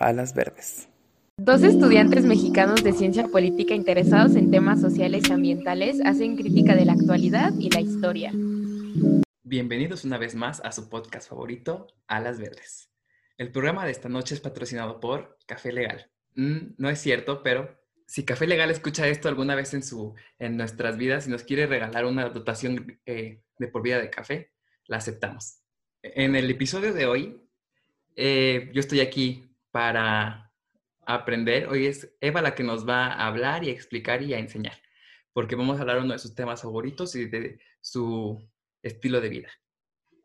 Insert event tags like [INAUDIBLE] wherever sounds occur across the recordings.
Alas Verdes. Dos estudiantes mexicanos de ciencia política interesados en temas sociales y ambientales hacen crítica de la actualidad y la historia. Bienvenidos una vez más a su podcast favorito, Alas Verdes. El programa de esta noche es patrocinado por Café Legal. Mm, no es cierto, pero si Café Legal escucha esto alguna vez en, su, en nuestras vidas y nos quiere regalar una dotación eh, de por vida de café, la aceptamos. En el episodio de hoy, eh, yo estoy aquí para aprender. Hoy es Eva la que nos va a hablar y explicar y a enseñar, porque vamos a hablar uno de sus temas favoritos y de su estilo de vida.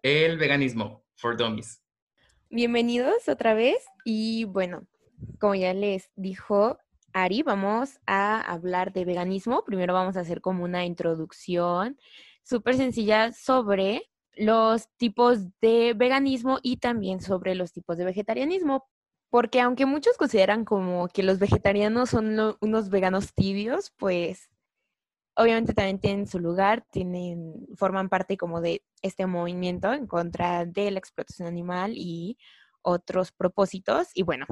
El veganismo for dummies. Bienvenidos otra vez y bueno, como ya les dijo Ari, vamos a hablar de veganismo. Primero vamos a hacer como una introducción súper sencilla sobre los tipos de veganismo y también sobre los tipos de vegetarianismo. Porque aunque muchos consideran como que los vegetarianos son unos veganos tibios, pues obviamente también tienen su lugar, tienen, forman parte como de este movimiento en contra de la explotación animal y otros propósitos. Y bueno,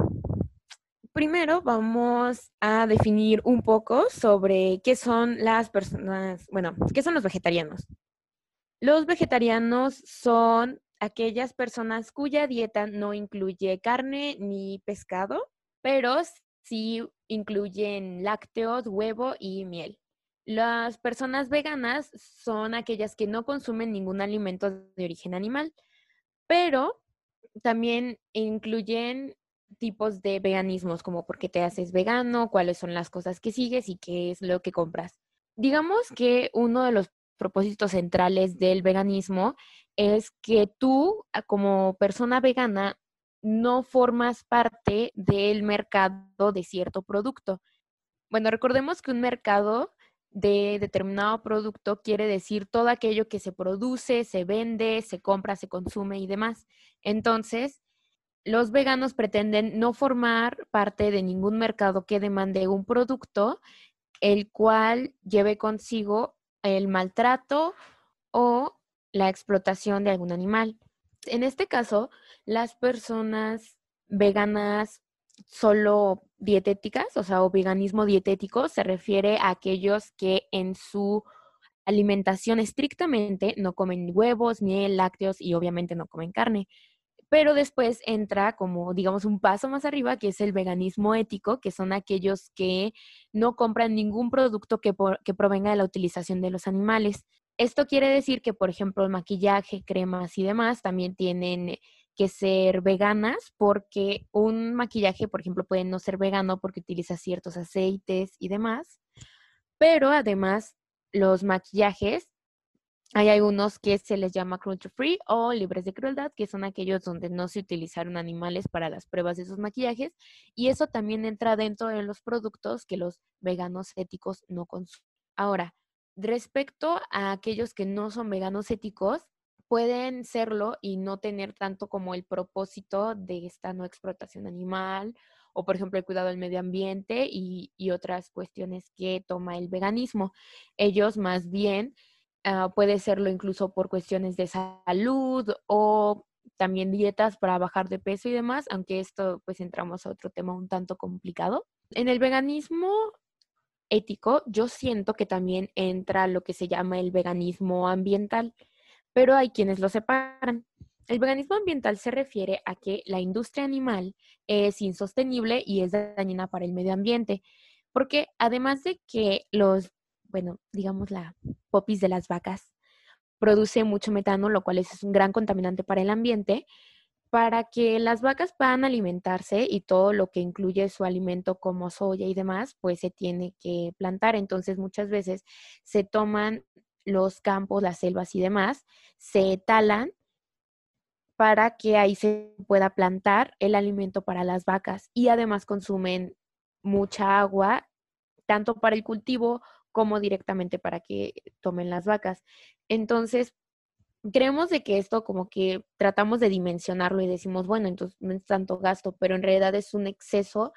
primero vamos a definir un poco sobre qué son las personas, bueno, qué son los vegetarianos. Los vegetarianos son aquellas personas cuya dieta no incluye carne ni pescado, pero sí incluyen lácteos, huevo y miel. Las personas veganas son aquellas que no consumen ningún alimento de origen animal, pero también incluyen tipos de veganismos, como por qué te haces vegano, cuáles son las cosas que sigues y qué es lo que compras. Digamos que uno de los propósitos centrales del veganismo es que tú, como persona vegana, no formas parte del mercado de cierto producto. Bueno, recordemos que un mercado de determinado producto quiere decir todo aquello que se produce, se vende, se compra, se consume y demás. Entonces, los veganos pretenden no formar parte de ningún mercado que demande un producto el cual lleve consigo el maltrato o la explotación de algún animal. En este caso, las personas veganas solo dietéticas, o sea, o veganismo dietético, se refiere a aquellos que en su alimentación estrictamente no comen huevos, miel, lácteos y obviamente no comen carne. Pero después entra como, digamos, un paso más arriba, que es el veganismo ético, que son aquellos que no compran ningún producto que, que provenga de la utilización de los animales. Esto quiere decir que, por ejemplo, el maquillaje, cremas y demás también tienen que ser veganas porque un maquillaje, por ejemplo, puede no ser vegano porque utiliza ciertos aceites y demás. Pero además, los maquillajes, hay algunos que se les llama cruelty free o libres de crueldad, que son aquellos donde no se utilizaron animales para las pruebas de esos maquillajes. Y eso también entra dentro de los productos que los veganos éticos no consumen. Ahora, Respecto a aquellos que no son veganos éticos, pueden serlo y no tener tanto como el propósito de esta no explotación animal o, por ejemplo, el cuidado del medio ambiente y, otras cuestiones que toma el veganismo. Ellos más bien uh, puede serlo incluso por cuestiones de salud o también dietas para bajar de peso y demás, aunque esto pues entramos a otro tema un tanto complicado. En el veganismo ético, yo siento que también entra lo que se llama el veganismo ambiental, pero hay quienes lo separan. El veganismo ambiental se refiere a que la industria animal es insostenible y es dañina para el medio ambiente, porque además de que los, bueno, digamos la popis de las vacas produce mucho metano, lo cual es un gran contaminante para el ambiente, para que las vacas puedan alimentarse y todo lo que incluye su alimento como soya y demás, pues se tiene que plantar. Entonces muchas veces se toman los campos, las selvas y demás, se talan para que ahí se pueda plantar el alimento para las vacas y además consumen mucha agua, tanto para el cultivo como directamente para que tomen las vacas. Entonces, creemos de que esto como que tratamos de dimensionarlo y decimos, bueno, entonces no es tanto gasto, pero en realidad es un exceso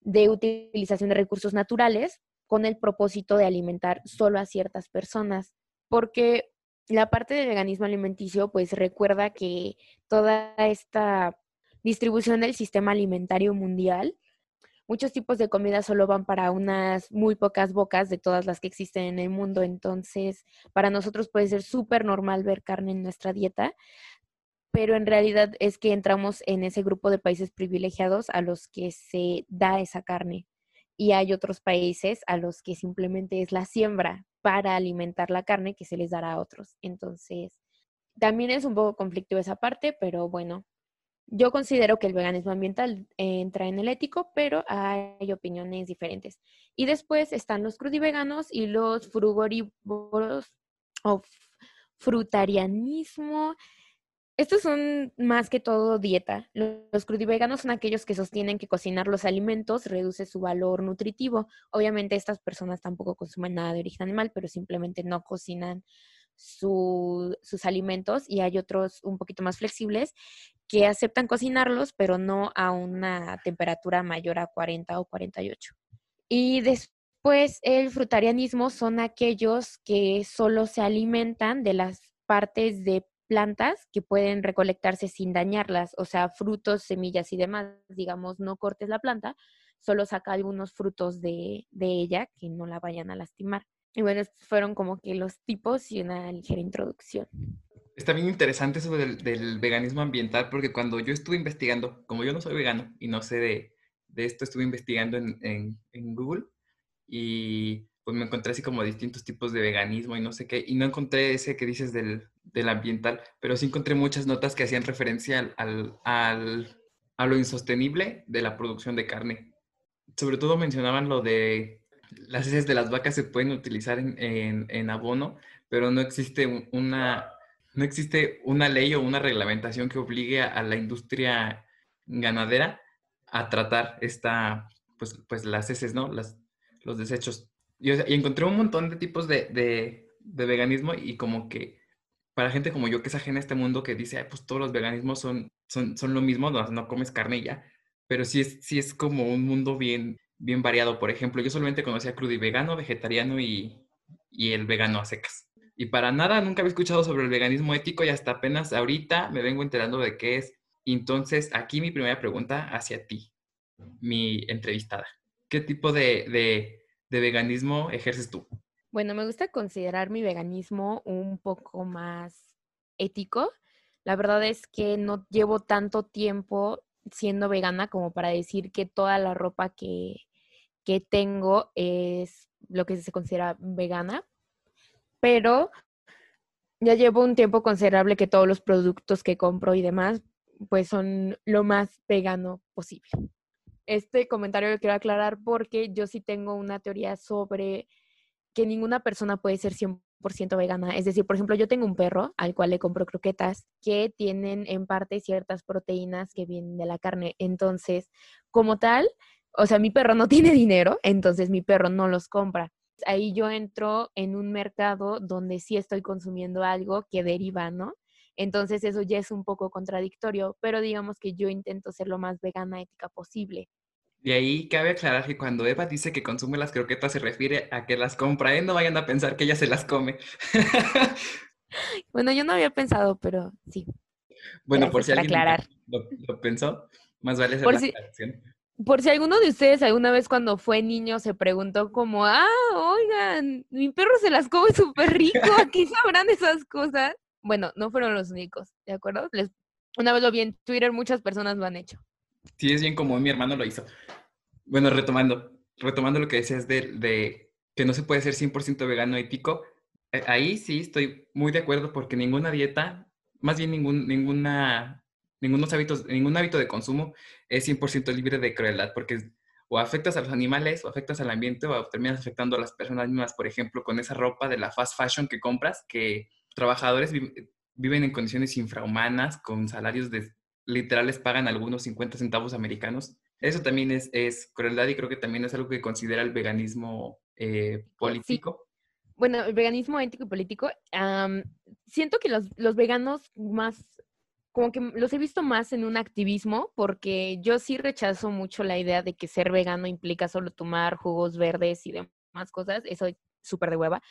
de utilización de recursos naturales con el propósito de alimentar solo a ciertas personas, porque la parte del veganismo alimenticio pues recuerda que toda esta distribución del sistema alimentario mundial. Muchos tipos de comida solo van para unas muy pocas bocas de todas las que existen en el mundo, entonces para nosotros puede ser súper normal ver carne en nuestra dieta, pero en realidad es que entramos en ese grupo de países privilegiados a los que se da esa carne y hay otros países a los que simplemente es la siembra para alimentar la carne que se les dará a otros. Entonces, también es un poco conflictivo esa parte, pero bueno, yo considero que el veganismo ambiental entra en el ético, pero hay opiniones diferentes. Y después están los crudiveganos y los frugorívoros o frutarianismo estos son más que todo dieta. Los crudiveganos son aquellos que sostienen que cocinar los alimentos reduce su valor nutritivo. Obviamente estas personas tampoco consumen nada de origen animal, pero simplemente no cocinan sus alimentos y hay otros un poquito más flexibles que aceptan cocinarlos, pero no a una temperatura mayor a 40 o 48. Y después el frutarianismo son aquellos que solo se alimentan de las partes de plantas que pueden recolectarse sin dañarlas, o sea, frutos, semillas y demás. Digamos, no cortes la planta, solo saca algunos frutos de, ella que no la vayan a lastimar. Y bueno, estos fueron como que los tipos y una ligera introducción. Está bien interesante eso del, veganismo ambiental, porque cuando yo estuve investigando, como yo no soy vegano y no sé de, esto, estuve investigando en, en Google y pues me encontré así como distintos tipos de veganismo y no sé qué, y no encontré ese que dices del, del ambiental, pero sí encontré muchas notas que hacían referencia al, al, a lo insostenible de la producción de carne. Sobre todo mencionaban lo de las heces de las vacas se pueden utilizar en, en, en abono, pero no existe una, no existe una ley o una reglamentación que obligue a, la industria ganadera a tratar esta, pues, pues las heces, ¿no? Las, los desechos. Y, y encontré un montón de tipos de, de, de veganismo y como que para gente como yo que es ajena a este mundo que dice, pues todos los veganismos son, son, son lo mismo, no, no comes carne ya, pero sí es, sí es como un mundo bien, bien variado. Por ejemplo, yo solamente conocía crudo y vegano, vegetariano y, y el vegano a secas. Y para nada nunca había escuchado sobre el veganismo ético y hasta apenas ahorita me vengo enterando de qué es. Entonces, aquí mi primera pregunta hacia ti, mi entrevistada. ¿Qué tipo de, de, de veganismo ejerces tú? Bueno, me gusta considerar mi veganismo un poco más ético. La verdad es que no llevo tanto tiempo siendo vegana como para decir que toda la ropa que, que tengo es lo que se considera vegana, pero ya llevo un tiempo considerable que todos los productos que compro y demás pues son lo más vegano posible. Este comentario lo quiero aclarar porque yo sí tengo una teoría sobre que ninguna persona puede ser 100% vegana. Es decir, por ejemplo, yo tengo un perro al cual le compro croquetas que tienen en parte ciertas proteínas que vienen de la carne. Entonces, como tal, o sea, mi perro no [LAUGHS] tiene dinero, entonces mi perro no los compra. Ahí yo entro en un mercado donde sí estoy consumiendo algo que deriva, ¿no? Entonces eso ya es un poco contradictorio, pero digamos que yo intento ser lo más vegana ética posible. De ahí cabe aclarar que cuando Eva dice que consume las croquetas se refiere a que las compra, ¿eh? No vayan a pensar que ella se las come. [LAUGHS] bueno, yo no había pensado, pero sí. Bueno, por si alguien aclarar. Lo, pensó, más vale hacer por la si, Por si alguno de ustedes alguna vez cuando fue niño se preguntó como, ah, oigan, mi perro se las come súper rico, [LAUGHS] aquí sabrán esas cosas. Bueno, no fueron los únicos, ¿de acuerdo? Les, una vez lo vi en Twitter, muchas personas lo han hecho. Sí, es bien como mi hermano lo hizo. Bueno, retomando, retomando lo que decías de, de que no se puede ser 100% vegano ético, eh, ahí sí estoy muy de acuerdo porque ninguna dieta, más bien ningún, ninguna, ningunos hábitos, ningún hábito de consumo es 100% libre de crueldad, porque o afectas a los animales, o afectas al ambiente, o terminas afectando a las personas mismas, por ejemplo, con esa ropa de la fast fashion que compras, que trabajadores viven en condiciones infrahumanas, con salarios de literal les pagan algunos 50 centavos americanos. Eso también es, es crueldad y creo que también es algo que considera el veganismo eh, político. Bueno, el veganismo ético y político, siento que los, los veganos más, como que los he visto más en un activismo, porque yo sí rechazo mucho la idea de que ser vegano implica solo tomar jugos verdes y demás cosas, eso es súper de hueva.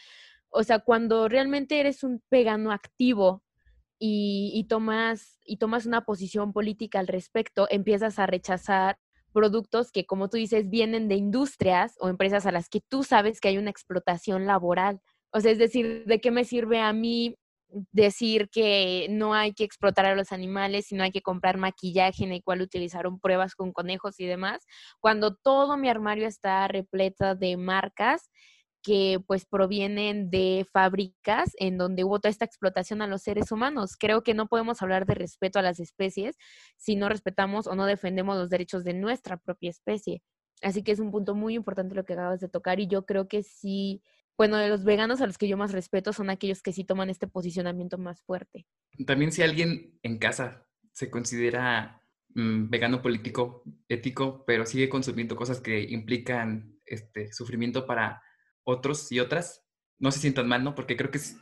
O sea, cuando realmente eres un vegano activo, y, tomas, y tomas una posición política al respecto, empiezas a rechazar productos que, como tú dices, vienen de industrias o empresas a las que tú sabes que hay una explotación laboral. O sea, es decir, ¿de qué me sirve a mí decir que no hay que explotar a los animales, sino hay que comprar maquillaje en el cual utilizaron pruebas con conejos y demás, cuando todo mi armario está repleto de marcas que pues provienen de fábricas en donde hubo toda esta explotación a los seres humanos. Creo que no podemos hablar de respeto a las especies si no respetamos o no defendemos los derechos de nuestra propia especie. Así que es un punto muy importante lo que acabas de tocar y yo creo que sí, bueno, de los veganos a los que yo más respeto son aquellos que sí toman este posicionamiento más fuerte. También si alguien en casa se considera mm, vegano político, ético, pero sigue consumiendo cosas que implican este sufrimiento para otros y otras no se sientan mal, ¿no? Porque creo que es,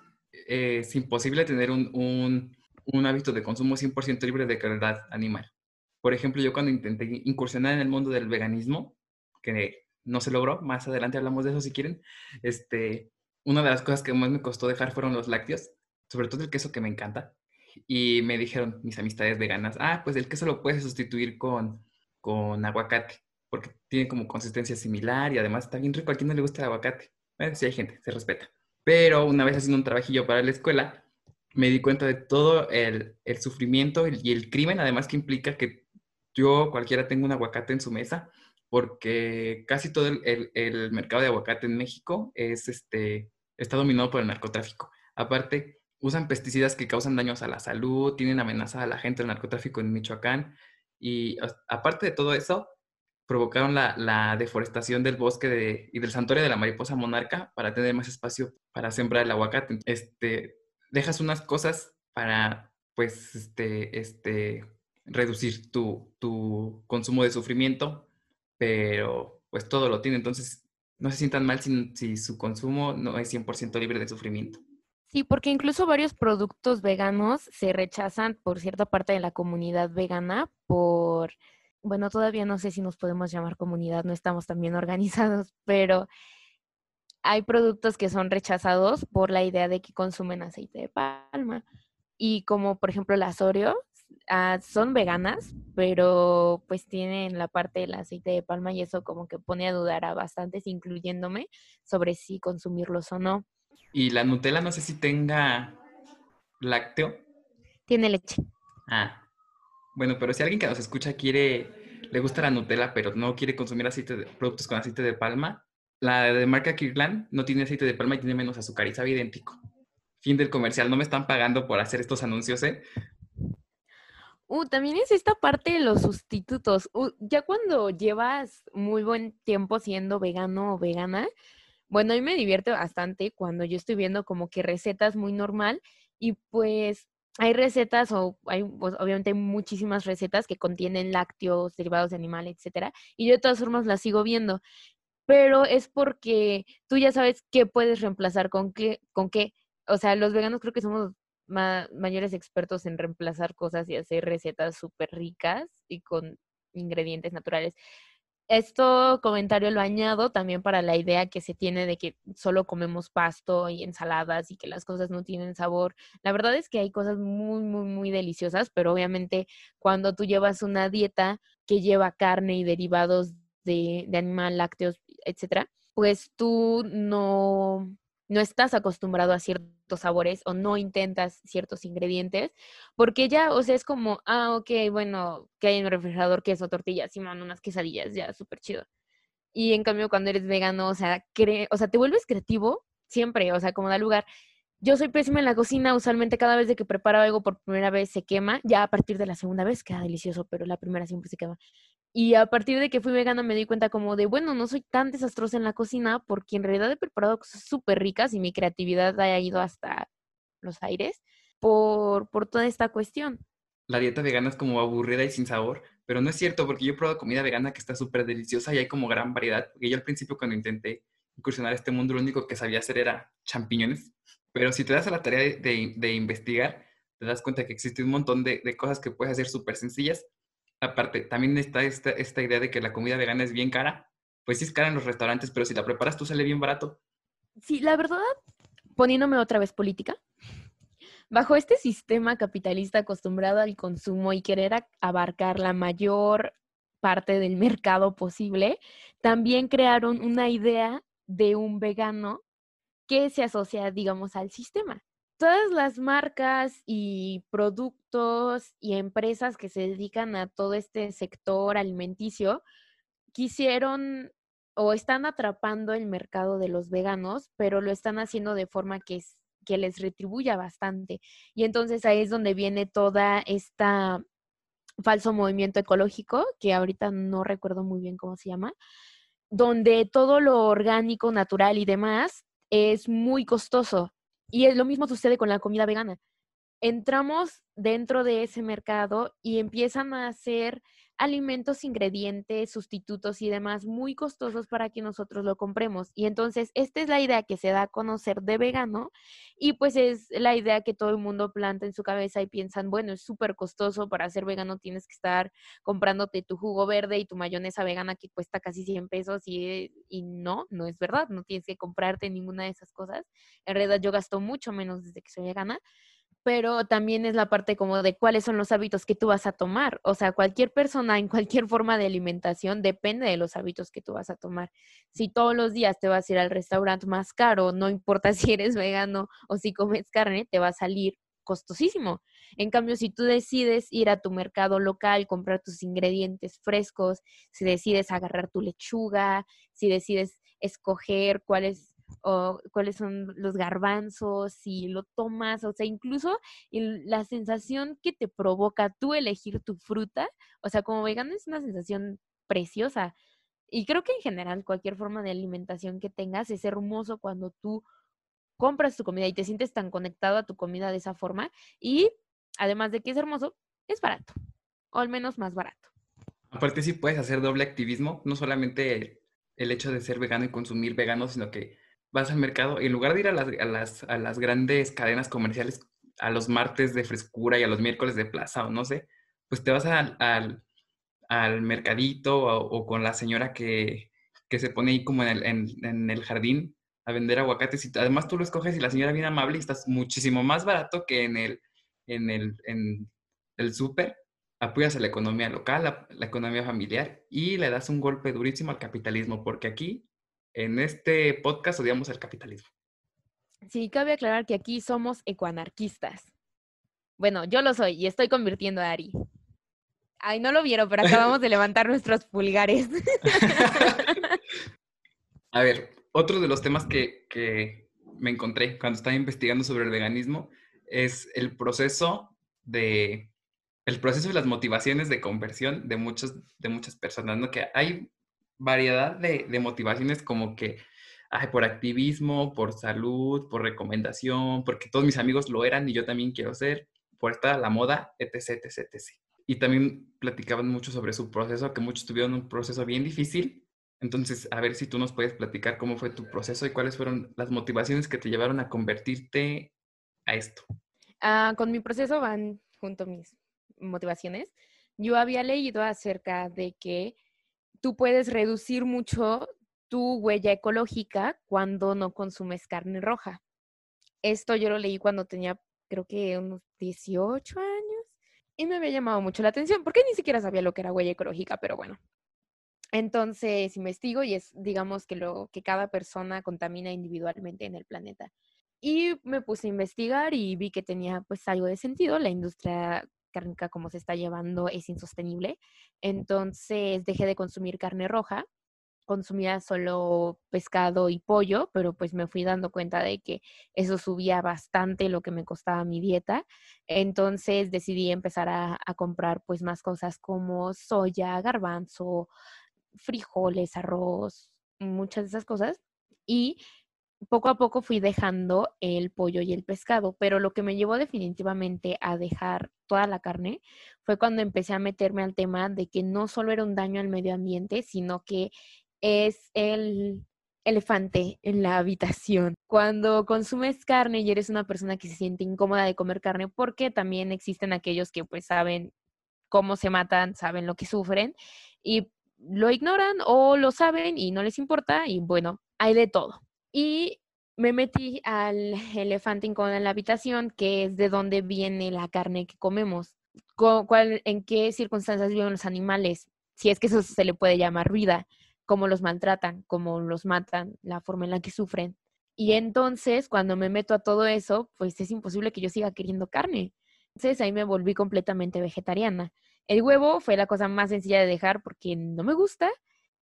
es imposible tener un, hábito de consumo 100% libre de crueldad animal. Por ejemplo, yo cuando intenté incursionar en el mundo del veganismo, que no se logró, más adelante hablamos de eso si quieren, este, una de las cosas que más me costó dejar fueron los lácteos, sobre todo el queso que me encanta. Y me dijeron mis amistades veganas, ah, pues el queso lo puedes sustituir con, con aguacate, porque tiene como consistencia similar y además está bien rico. ¿A quién no le gusta el aguacate? Bueno, sí hay gente, se respeta. Pero una vez haciendo un trabajillo para la escuela, me di cuenta de todo el, el sufrimiento y el crimen, además que implica que yo, cualquiera, tenga un aguacate en su mesa, porque casi todo el, el, mercado de aguacate en México es, este, está dominado por el narcotráfico. Aparte, usan pesticidas que causan daños a la salud, tienen amenazada a la gente el narcotráfico en Michoacán. Y aparte de todo eso, provocaron la, deforestación del bosque y del santuario de la mariposa monarca para tener más espacio para sembrar el aguacate. Este, dejas unas cosas para, pues, este, este, reducir tu, tu consumo de sufrimiento, pero pues todo lo tiene. Entonces, no se sientan mal si, si su consumo no es 100% libre de sufrimiento. Sí, porque incluso varios productos veganos se rechazan por cierta parte de la comunidad vegana por bueno, todavía no sé si nos podemos llamar comunidad, no estamos tan bien [LAUGHS] organizados, pero hay productos que son rechazados por la idea de que consumen aceite de palma. Y como por ejemplo las Oreo, ah, son veganas, pero pues tienen la parte del aceite de palma y eso como que pone a dudar a bastantes, incluyéndome, sobre si consumirlos o no. Y la Nutella no sé si tenga lácteo. Tiene leche. Ah, bueno, pero si alguien que nos escucha quiere, le gusta la Nutella, pero no quiere consumir aceite de, productos con aceite de palma, la de marca Kirkland no tiene aceite de palma y tiene menos azúcar y sabe idéntico. Fin del comercial. No me están pagando por hacer estos anuncios, ¿eh? Uh, también es esta parte de los sustitutos. Uh, ya cuando llevas muy buen tiempo siendo vegano o vegana, bueno, a mí me divierte bastante cuando yo estoy viendo como que recetas muy normal y pues hay recetas o hay, pues, obviamente hay muchísimas recetas que contienen lácteos, derivados de animales, etcétera, y yo de todas formas las sigo viendo, pero es porque tú ya sabes qué puedes reemplazar con qué, con qué. O sea, los veganos creo que somos mayores expertos en reemplazar cosas y hacer recetas súper ricas y con ingredientes naturales. Esto comentario lo añado también para la idea que se tiene de que solo comemos pasto y ensaladas y que las cosas no tienen sabor. La verdad es que hay cosas muy, muy, muy deliciosas, pero obviamente cuando tú llevas una dieta que lleva carne y derivados de, de animal, lácteos, etcétera, pues tú no, no estás acostumbrado a ciertos sabores o no intentas ciertos ingredientes, porque ya, o sea, es como, ah, ok, bueno, que hay en el refrigerador queso, tortillas, y man, unas quesadillas, ya, súper chido. Y en cambio, cuando eres vegano, o sea, cre o sea, te vuelves creativo siempre, o sea, como da lugar. Yo soy pésima en la cocina, usualmente cada vez de que preparo algo por primera vez se quema, ya a partir de la segunda vez queda delicioso, pero la primera siempre se quema. Y a partir de que fui vegana me di cuenta como de, bueno, no soy tan desastrosa en la cocina porque en realidad he preparado cosas súper ricas y mi creatividad haya ido hasta los aires por, por toda esta cuestión. La dieta vegana es como aburrida y sin sabor, pero no es cierto porque yo he probado comida vegana que está súper deliciosa y hay como gran variedad. Porque yo al principio cuando intenté incursionar este mundo lo único que sabía hacer era champiñones, pero si te das a la tarea de, de, investigar, te das cuenta que existe un montón de, de cosas que puedes hacer súper sencillas aparte, también está esta, esta idea de que la comida vegana es bien cara. Pues sí es cara en los restaurantes, pero si la preparas tú sale bien barato. Sí, la verdad, poniéndome otra vez política, bajo este sistema capitalista acostumbrado al consumo y querer abarcar la mayor parte del mercado posible, también crearon una idea de un vegano que se asocia, digamos, al sistema. Todas las marcas y productos y empresas que se dedican a todo este sector alimenticio quisieron o están atrapando el mercado de los veganos, pero lo están haciendo de forma que, que les retribuya bastante. Y entonces ahí es donde viene toda esta falso movimiento ecológico, que ahorita no recuerdo muy bien cómo se llama, donde todo lo orgánico, natural y demás es muy costoso. Y es lo mismo sucede con la comida vegana. Entramos dentro de ese mercado y empiezan a hacer alimentos, ingredientes, sustitutos y demás muy costosos para que nosotros lo compremos. Y entonces, esta es la idea que se da a conocer de vegano y pues es la idea que todo el mundo planta en su cabeza y piensan, bueno, es súper costoso para ser vegano, tienes que estar comprándote tu jugo verde y tu mayonesa vegana que cuesta casi 100 pesos y, y no, no es verdad, no tienes que comprarte ninguna de esas cosas. En realidad yo gasto mucho menos desde que soy vegana pero también es la parte como de cuáles son los hábitos que tú vas a tomar. O sea, cualquier persona en cualquier forma de alimentación depende de los hábitos que tú vas a tomar. Si todos los días te vas a ir al restaurante más caro, no importa [LAUGHS] si eres vegano o si comes carne, te va a salir costosísimo. En cambio, si tú decides ir a tu mercado local, comprar tus ingredientes frescos, si decides agarrar tu lechuga, si decides escoger cuáles o cuáles son los garbanzos, si lo tomas, o sea, incluso la sensación que te provoca tú elegir tu fruta, o sea, como vegano es una sensación preciosa. Y creo que en general cualquier forma de alimentación que tengas es hermoso cuando tú compras tu comida y te sientes tan conectado a tu comida de esa forma. Y además de que es hermoso, es barato, o al menos más barato. Aparte sí puedes hacer doble activismo, no solamente el hecho de ser vegano y consumir vegano, sino que vas al mercado y en lugar de ir a las, a las, a las grandes cadenas comerciales a los martes de frescura y a los miércoles de plaza o no sé, pues te vas al, al, al mercadito o, con la señora que, que, se pone ahí como en el, en, el, jardín a vender aguacates y además tú lo escoges y la señora viene amable y estás muchísimo más barato que en el, en el, en el súper. Apoyas a la economía local, la, la economía familiar y le das un golpe durísimo al capitalismo porque aquí en este podcast odiamos el capitalismo. Sí, cabe aclarar que aquí somos ecoanarquistas. Bueno, yo lo soy y estoy convirtiendo a Ari. Ay, no lo vieron, pero acabamos de levantar nuestros pulgares. [LAUGHS] a ver, otro de los temas que, que, me encontré cuando estaba investigando sobre el veganismo es el proceso de el proceso y las motivaciones de conversión de muchos de muchas personas, ¿no? Que hay variedad de, motivaciones como que, ay, por activismo, por salud, por recomendación, porque todos mis amigos lo eran y yo también quiero ser, por estar a la moda, etc, etc, etc. Y también platicaban mucho sobre su proceso, que muchos tuvieron un proceso bien difícil. Entonces, a ver si tú nos puedes platicar cómo fue tu proceso y cuáles fueron las motivaciones que te llevaron a convertirte a esto. Ah, con mi proceso van junto mis motivaciones. Yo había leído acerca de que tú puedes reducir mucho tu huella ecológica cuando no consumes carne roja. Esto yo lo leí cuando tenía, creo que unos 18 años y me había llamado mucho la atención porque ni siquiera sabía lo que era huella ecológica, pero bueno. Entonces investigo y es, digamos, que lo que cada persona contamina individualmente en el planeta. Y me puse a investigar y vi que tenía pues algo de sentido. La industria cárnica como se está llevando es insostenible. Entonces dejé de consumir carne roja, consumía solo pescado y pollo, pero pues me fui dando cuenta de que eso subía bastante lo que me costaba mi dieta. Entonces decidí empezar a, comprar pues más cosas como soya, garbanzo, frijoles, arroz, muchas de esas cosas. Y poco a poco fui dejando el pollo y el pescado, pero lo que me llevó definitivamente a dejar toda la carne fue cuando empecé a meterme al tema de que no solo era un daño al medio ambiente, sino que es el elefante en la habitación. Cuando consumes carne y eres una persona que se siente incómoda de comer carne, porque también existen aquellos que pues saben cómo se matan, saben lo que sufren y lo ignoran o lo saben y no les importa y bueno, hay de todo. Y me metí al [LAUGHS] elefante incómodo en la habitación, que es de dónde viene la carne que comemos. Cuál, ¿En qué circunstancias viven los animales? Si es que eso se le puede llamar vida, cómo los maltratan, cómo los matan, la forma en la que sufren. Y entonces, cuando me meto a todo eso, pues es imposible que yo siga queriendo carne. Entonces ahí me volví completamente vegetariana. El huevo fue la cosa más sencilla de dejar porque no me gusta.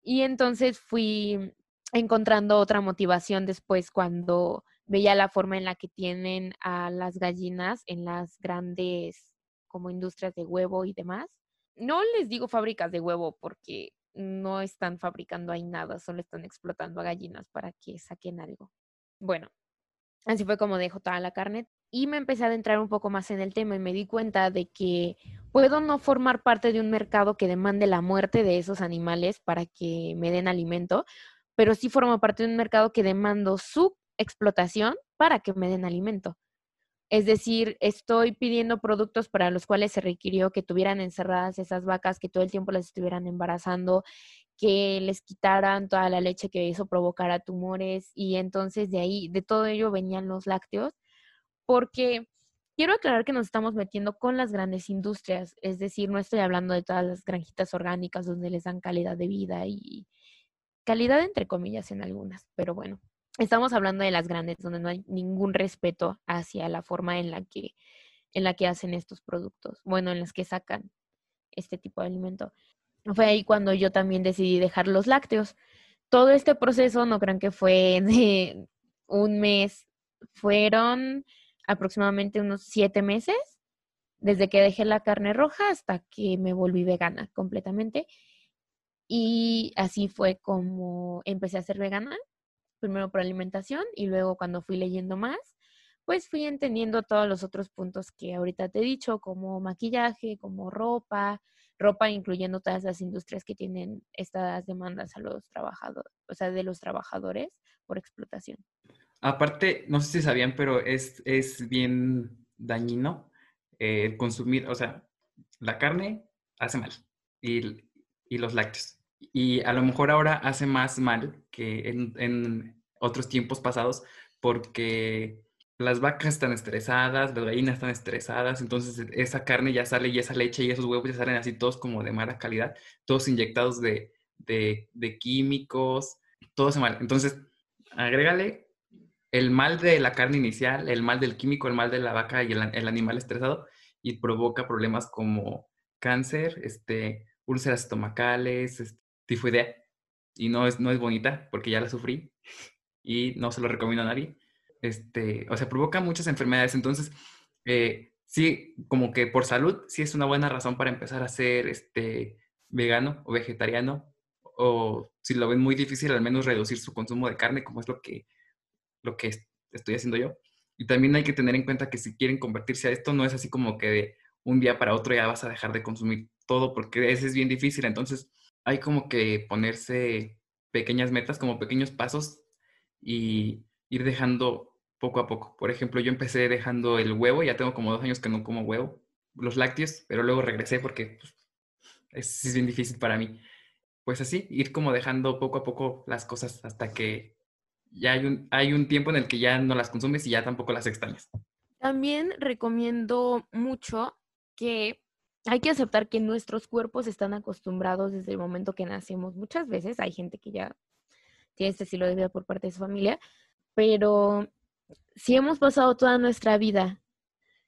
Y entonces fui encontrando otra motivación después cuando veía la forma en la que tienen a las gallinas en las grandes como industrias de huevo y demás. No les digo fábricas de huevo porque no están fabricando ahí nada, solo están explotando a gallinas para que saquen algo. Bueno, así fue como dejo toda la carne y me empecé a adentrar un poco más en el tema y me di cuenta de que puedo no formar parte de un mercado que demande la muerte de esos animales para que me den alimento, pero sí formo parte de un mercado que demando su explotación para que me den alimento. Es decir, estoy pidiendo productos para los cuales se requirió que tuvieran encerradas esas vacas, que todo el tiempo las estuvieran embarazando, que les quitaran toda la leche que eso provocara tumores y entonces de ahí, de todo ello venían los lácteos, porque quiero aclarar que nos estamos metiendo con las grandes industrias, es decir, no estoy hablando de todas las granjitas orgánicas donde les dan calidad de vida y calidad entre comillas en algunas, pero bueno, estamos hablando de las grandes donde no hay ningún respeto hacia la forma en la que en la que hacen estos productos, bueno, en las que sacan este tipo de alimento. Fue ahí cuando yo también decidí dejar los lácteos. Todo este proceso, no crean que fue de un mes, fueron aproximadamente unos siete meses, desde que dejé la carne roja hasta que me volví vegana completamente. Y así fue como empecé a ser vegana, primero por alimentación y luego cuando fui leyendo más, pues fui entendiendo todos los otros puntos que ahorita te he dicho, como maquillaje, como ropa, ropa incluyendo todas las industrias que tienen estas demandas a los trabajadores, o sea, de los trabajadores por explotación. Aparte, no sé si sabían, pero es, es bien dañino eh, consumir, o sea, la carne hace mal y, y los lácteos y a lo mejor ahora hace más mal que en, otros tiempos pasados porque las vacas están estresadas, las gallinas están estresadas, entonces esa carne ya sale y esa leche y esos huevos ya salen así todos como de mala calidad, todos inyectados de, químicos, todo hace mal. Entonces, agrégale el mal de la carne inicial, el mal del químico, el mal de la vaca y el, el animal estresado y provoca problemas como cáncer, este, úlceras estomacales, este, tifoidea y no es, no es bonita porque ya la sufrí y no se lo recomiendo a nadie. Este, o sea, provoca muchas enfermedades. Entonces, eh, sí, como que por salud, sí es una buena razón para empezar a ser este, vegano o vegetariano. O si lo ven muy difícil, al menos reducir su consumo de carne, como es lo que, lo que estoy haciendo yo. Y también hay que tener en cuenta que si quieren convertirse a esto, no es así como que de un día para otro ya vas a dejar de consumir todo, porque ese es bien difícil. Entonces, hay como que ponerse pequeñas metas, como pequeños pasos y ir dejando poco a poco. Por ejemplo, yo empecé dejando el huevo, ya tengo como dos años que no como huevo, los lácteos, pero luego regresé porque pues, es, bien difícil para mí. Pues así, ir como dejando poco a poco las cosas hasta que ya hay un, hay un tiempo en el que ya no las consumes y ya tampoco las extrañas. También recomiendo mucho que hay que aceptar que nuestros cuerpos están acostumbrados desde el momento que nacemos. Muchas veces hay gente que ya tiene este estilo de vida por parte de su familia, pero si hemos pasado toda nuestra vida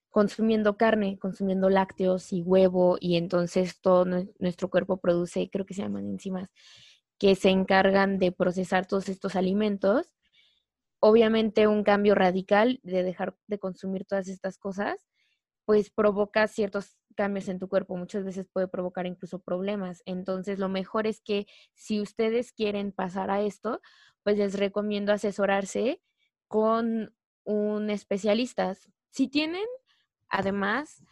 consumiendo carne, consumiendo lácteos y huevo, y entonces todo nuestro cuerpo produce, creo que se llaman enzimas, que se encargan de procesar todos estos alimentos, obviamente un cambio radical de dejar de consumir todas estas cosas, pues provoca ciertos cambios en tu cuerpo, muchas veces puede provocar incluso problemas. Entonces, lo mejor es que si ustedes quieren pasar a esto, pues les recomiendo asesorarse con un especialista. Si tienen, además,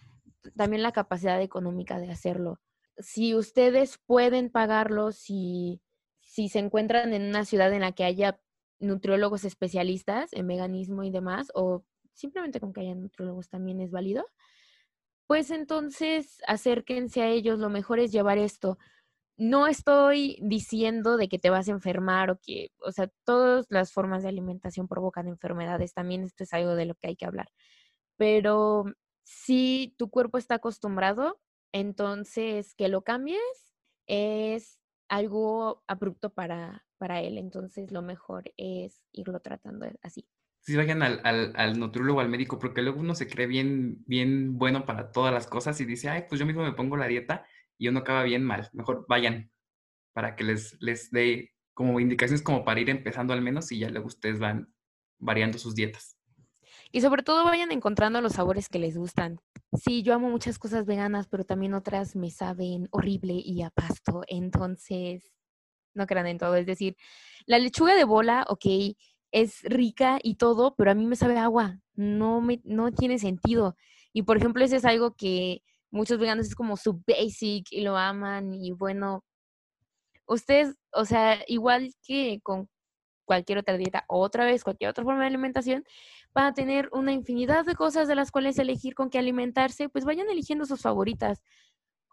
también la capacidad económica de hacerlo. Si ustedes pueden pagarlo, si, si se encuentran en una ciudad en la que haya nutriólogos especialistas en veganismo y demás, o simplemente con que haya nutriólogos también es válido, pues entonces acérquense a ellos. Lo mejor es llevar esto. no estoy diciendo de que te vas a enfermar o que, o sea, todas las formas de alimentación provocan enfermedades, también esto es algo de lo que hay que hablar. Pero si tu cuerpo está acostumbrado, entonces que lo cambies es algo abrupto para, para él, entonces lo mejor es irlo tratando así. Si vayan al, al, al nutrólogo, al médico, porque luego uno se cree bien, bien bueno para todas las cosas y dice, ay, pues yo mismo me pongo la dieta y uno acaba bien mal. Mejor vayan para que les, les dé como indicaciones como para ir empezando al menos y ya luego ustedes van variando sus dietas. Y sobre todo vayan encontrando los sabores que les gustan. Sí, yo amo muchas cosas veganas, pero también otras me saben horrible y a pasto. Entonces, no crean en todo. Es decir, la lechuga de bola, ok, es rica y todo, pero a mí me sabe agua. No, me, no tiene sentido. Y por ejemplo, ese es algo que muchos veganos es como su basic y lo aman y bueno, ustedes, o sea, igual que con cualquier otra dieta, otra vez, cualquier otra forma de alimentación, van a tener una infinidad de cosas de las cuales elegir con qué alimentarse, pues vayan eligiendo sus favoritas.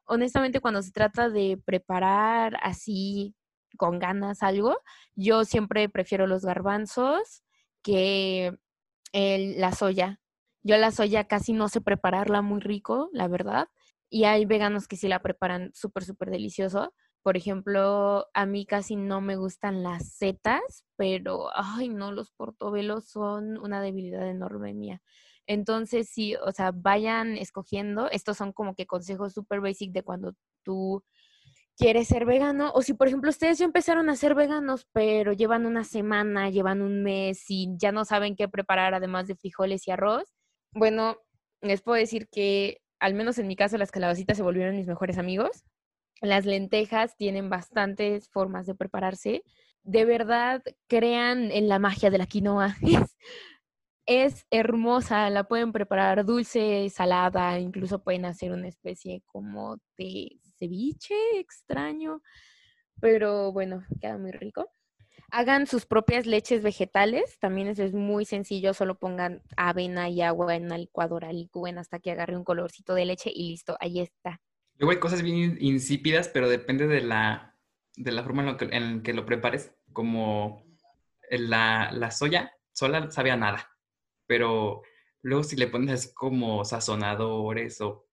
Honestamente, cuando se trata de preparar así con ganas algo, yo siempre prefiero los garbanzos que la soya. Yo la soya casi no sé prepararla muy rico, la verdad. Y hay veganos que sí la preparan súper, súper delicioso. Por ejemplo, a mí casi no me gustan las setas, pero, ay, no, los portobelos son una debilidad enorme mía. Entonces, sí, o sea, vayan escogiendo. Estos son como que consejos súper basic de cuando tú quieres ser vegano. O si, por ejemplo, ustedes ya empezaron a ser veganos, pero llevan una semana, llevan un mes y ya no saben qué preparar además de frijoles y arroz, bueno, les puedo decir que, al menos en mi caso, las calabacitas se volvieron mis mejores amigos. Las lentejas tienen bastantes formas de prepararse. De verdad, crean en la magia de la quinoa. [LAUGHS] Es, hermosa, la pueden preparar dulce, salada, incluso pueden hacer una especie como de ceviche extraño, pero bueno, queda muy rico hagan sus propias leches vegetales, también eso es muy sencillo, solo pongan avena y agua en una licuadora, licúen hasta que agarre un colorcito de leche y listo, ahí está. Luego hay cosas bien insípidas, pero depende de la, de la forma en, que, lo prepares, como la, la soya sola sabe a nada, pero luego si le pones como sazonadores o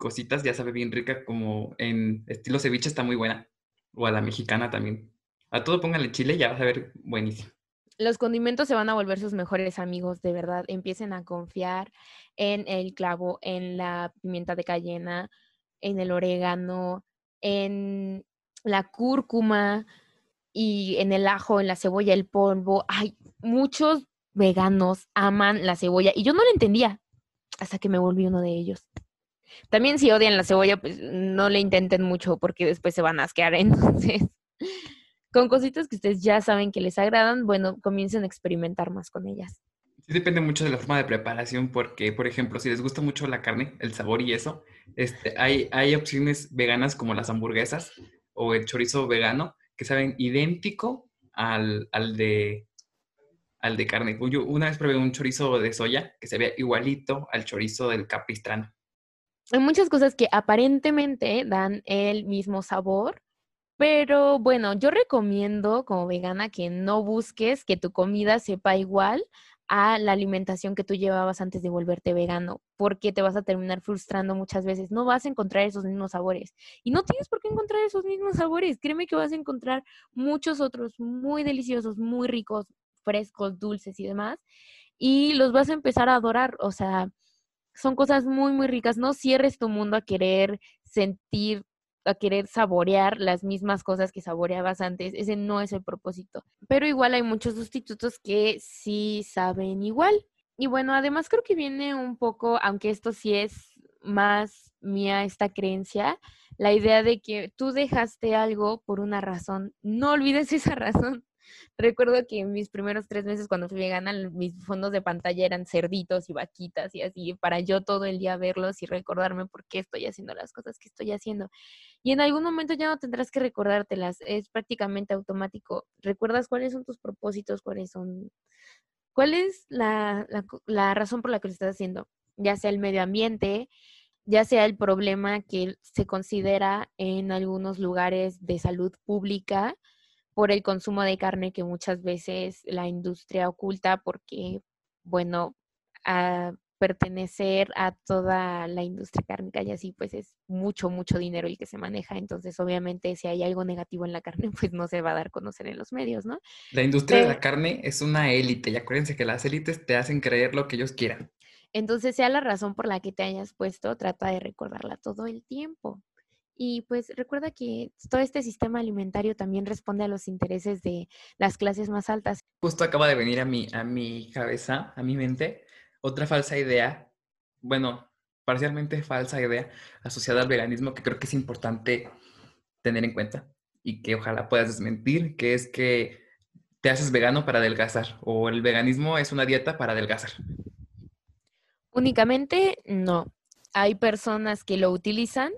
cositas, ya sabe bien rica, como en estilo ceviche está muy buena, o a la mexicana también. A todo póngale chile, ya vas a ver buenísimo. Los condimentos se van a volver sus mejores amigos, de verdad. Empiecen a confiar en el clavo, en la pimienta de cayena, en el orégano, en la cúrcuma y en el ajo, en la cebolla, el polvo. Hay muchos veganos aman la cebolla y yo no la entendía hasta que me volví uno de ellos. También si odian la cebolla, pues no le intenten mucho porque después se van a asquear. [LAUGHS] Entonces, con cositas que ustedes ya saben que les agradan, bueno, comiencen a experimentar más con ellas. Depende mucho de la forma de preparación, porque, por ejemplo, si les gusta mucho la carne, el sabor y eso, este, hay, hay opciones veganas como las hamburguesas o el chorizo vegano que saben idéntico al, al de al de carne. Yo una vez probé un chorizo de soya que se ve igualito al chorizo del capistrano. Hay muchas cosas que aparentemente dan el mismo sabor, pero bueno, yo recomiendo como vegana que no busques que tu comida sepa igual a la alimentación que tú llevabas antes de volverte vegano, porque te vas a terminar frustrando muchas veces. No vas a encontrar esos mismos sabores. Y no tienes por qué encontrar esos mismos sabores. Créeme que vas a encontrar muchos otros muy deliciosos, muy ricos, frescos, dulces y demás. Y los vas a empezar a adorar. O sea, son cosas muy, muy ricas. No cierres tu mundo a querer sentir a querer saborear las mismas cosas que saboreabas antes. Ese no es el propósito. Pero igual hay muchos sustitutos que sí saben igual. Y bueno, además creo que viene un poco, aunque esto sí es más mía esta creencia, la idea de que tú dejaste algo por una razón. No olvides [LAUGHS] esa razón. Recuerdo que mis primeros tres meses cuando fui vegana, mis fondos de pantalla eran cerditos y vaquitas y así, para yo todo el día verlos y recordarme por qué estoy haciendo las cosas que estoy haciendo. Y en algún momento ya no tendrás que recordártelas, es prácticamente automático. Recuerdas cuáles son tus propósitos, cuáles son, cuál es la, la, la razón por la que lo estás haciendo, ya sea el medio ambiente, ya sea el problema que se considera en algunos lugares de salud pública por el consumo de carne que muchas veces la industria oculta porque, bueno, a pertenecer a toda la industria cárnica y así pues es mucho, mucho dinero el que se maneja. Entonces, obviamente, si hay algo negativo en la carne, [LAUGHS] pues no se va a dar a conocer en los medios, ¿no? La industria de la carne es una élite y acuérdense que las élites te hacen creer lo que ellos quieran. Entonces, sea la razón por la que te hayas puesto, trata de recordarla todo el tiempo. Y pues recuerda que todo este sistema alimentario también responde a los intereses de las clases más altas. Justo acaba de venir a mi, a mi cabeza, a mi mente, otra falsa idea, bueno, parcialmente falsa idea asociada al veganismo que creo que es importante tener en cuenta y que ojalá puedas desmentir, que es que te haces vegano para adelgazar o el veganismo es una dieta para adelgazar. Únicamente no. Hay personas que lo utilizan.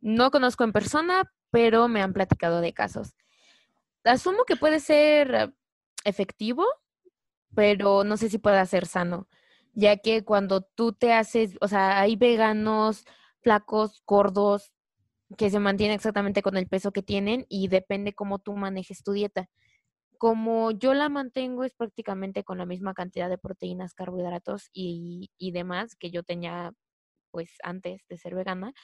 No conozco en persona, pero me han platicado de casos. Asumo que puede ser efectivo, pero no sé si pueda ser sano, ya que cuando tú te haces, o sea, hay veganos flacos, gordos, que se mantienen exactamente con el peso que tienen y depende cómo tú manejes tu dieta como yo la mantengo es prácticamente con la misma cantidad de proteínas, carbohidratos y, y demás que yo tenía pues antes de ser vegana.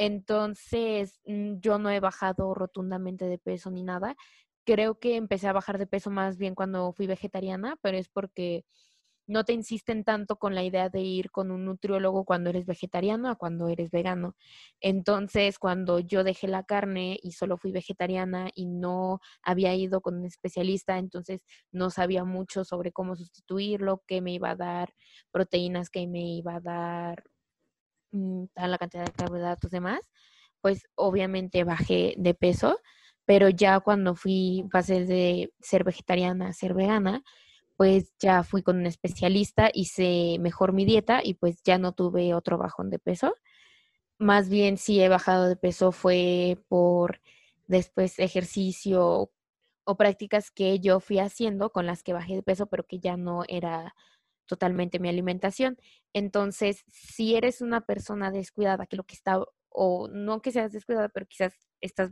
Entonces, mm, yo no he bajado rotundamente de peso ni nada. Creo que empecé a bajar de peso más bien cuando fui vegetariana, pero es porque no te insisten tanto con la idea de ir con un nutriólogo cuando eres vegetariano a cuando eres vegano. Entonces, cuando yo dejé la carne y solo fui vegetariana y no había ido con un especialista, entonces no sabía mucho sobre cómo sustituirlo, qué me iba a dar proteínas, qué me iba a dar mm, la cantidad de carbohidratos demás, pues obviamente bajé de peso, pero ya cuando fui, pasé de ser vegetariana a ser vegana, pues ya fui con un especialista, hice mejor mi dieta y pues ya no tuve otro bajón de peso. Más bien si he bajado de peso fue por después ejercicio o prácticas que yo fui haciendo con las que bajé de peso, pero que ya no era totalmente mi alimentación. Entonces, si eres una persona descuidada, que lo que está, o no que seas descuidada, pero quizás estás,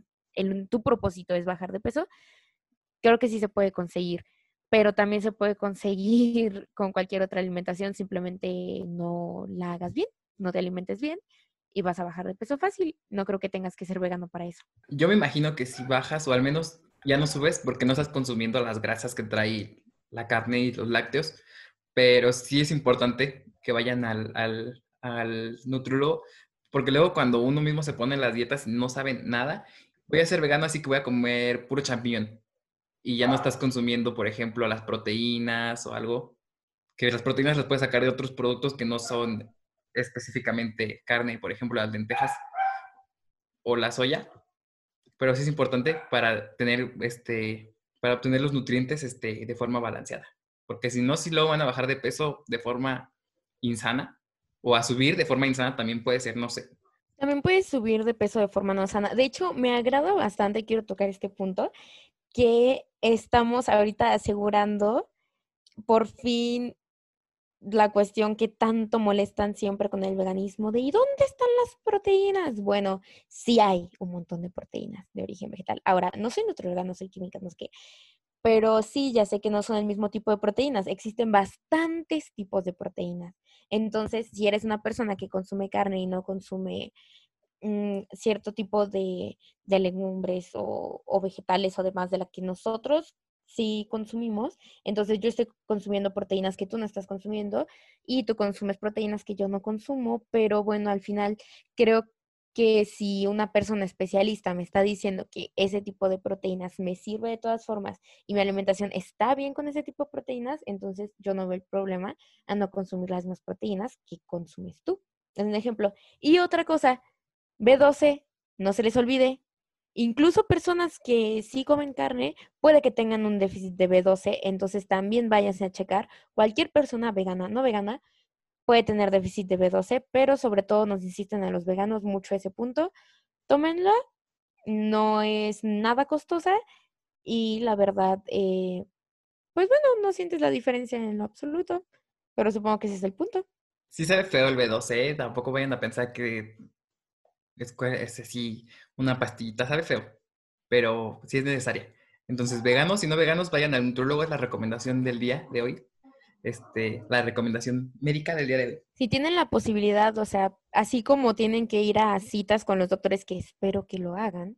tu propósito es bajar de peso, creo que sí se puede conseguir pero también se puede conseguir [LAUGHS] con cualquier otra alimentación, simplemente no la hagas bien, no te alimentes bien y vas a bajar de peso fácil. No creo que tengas que ser vegano para eso. Yo me imagino que si bajas o al menos ya no subes porque no estás consumiendo las grasas que trae la carne y los lácteos, pero sí es importante que vayan al, al, al porque luego cuando uno mismo se pone en las dietas no saben nada, voy a ser vegano así que voy a comer puro champiñón. Y ya no estás consumiendo, por ejemplo, las proteínas o algo, que las proteínas las puedes sacar de otros productos que no son específicamente carne, por ejemplo, las lentejas o la soya, pero sí es importante para tener este para obtener los nutrientes este, de forma balanceada, porque si no, si luego van a bajar de peso de forma insana o a subir de forma insana también puede ser, no sé. También puedes subir de peso de forma no sana. De hecho, me agrada bastante, quiero tocar este punto, que estamos ahorita asegurando por fin la cuestión que tanto molestan siempre con el veganismo de ¿y dónde están las proteínas? Bueno, sí hay un montón de proteínas de origen vegetal. Ahora, no soy nutrióloga, no soy química, no sé qué, pero sí, ya sé que no son el mismo tipo de proteínas. Existen bastantes tipos de proteínas. Entonces, si eres una persona que consume carne y no consume Mm, cierto tipo de, legumbres o, vegetales o demás de la que nosotros sí consumimos. Entonces yo estoy consumiendo proteínas que tú no estás consumiendo y tú consumes proteínas que yo no consumo, pero bueno, al final creo que si una persona especialista me está diciendo que ese tipo de proteínas me sirve de todas formas y mi alimentación está bien con ese tipo de proteínas, entonces yo no veo el problema a no consumir las mismas proteínas que consumes tú. Es un ejemplo. Y otra cosa, B12, no se les olvide. Incluso personas que sí comen carne puede que tengan un déficit de B12, entonces también váyanse a checar. Cualquier persona vegana, no vegana, puede tener déficit de B12, pero sobre todo nos insisten a los veganos mucho ese punto. Tómenla, no es nada costosa y la verdad, eh, pues bueno, no sientes la diferencia en lo absoluto, pero supongo que ese es el punto. Sí sabe feo el B12, ¿eh? tampoco vayan a pensar que es, es así una pastillita, sabe feo, pero sí es necesaria. Entonces, veganos y no veganos, vayan al nutrólogo, es la recomendación del día de hoy. Este, la recomendación médica del día de hoy. Si tienen la posibilidad, o sea, así como tienen que ir a citas con los doctores, que espero que lo hagan,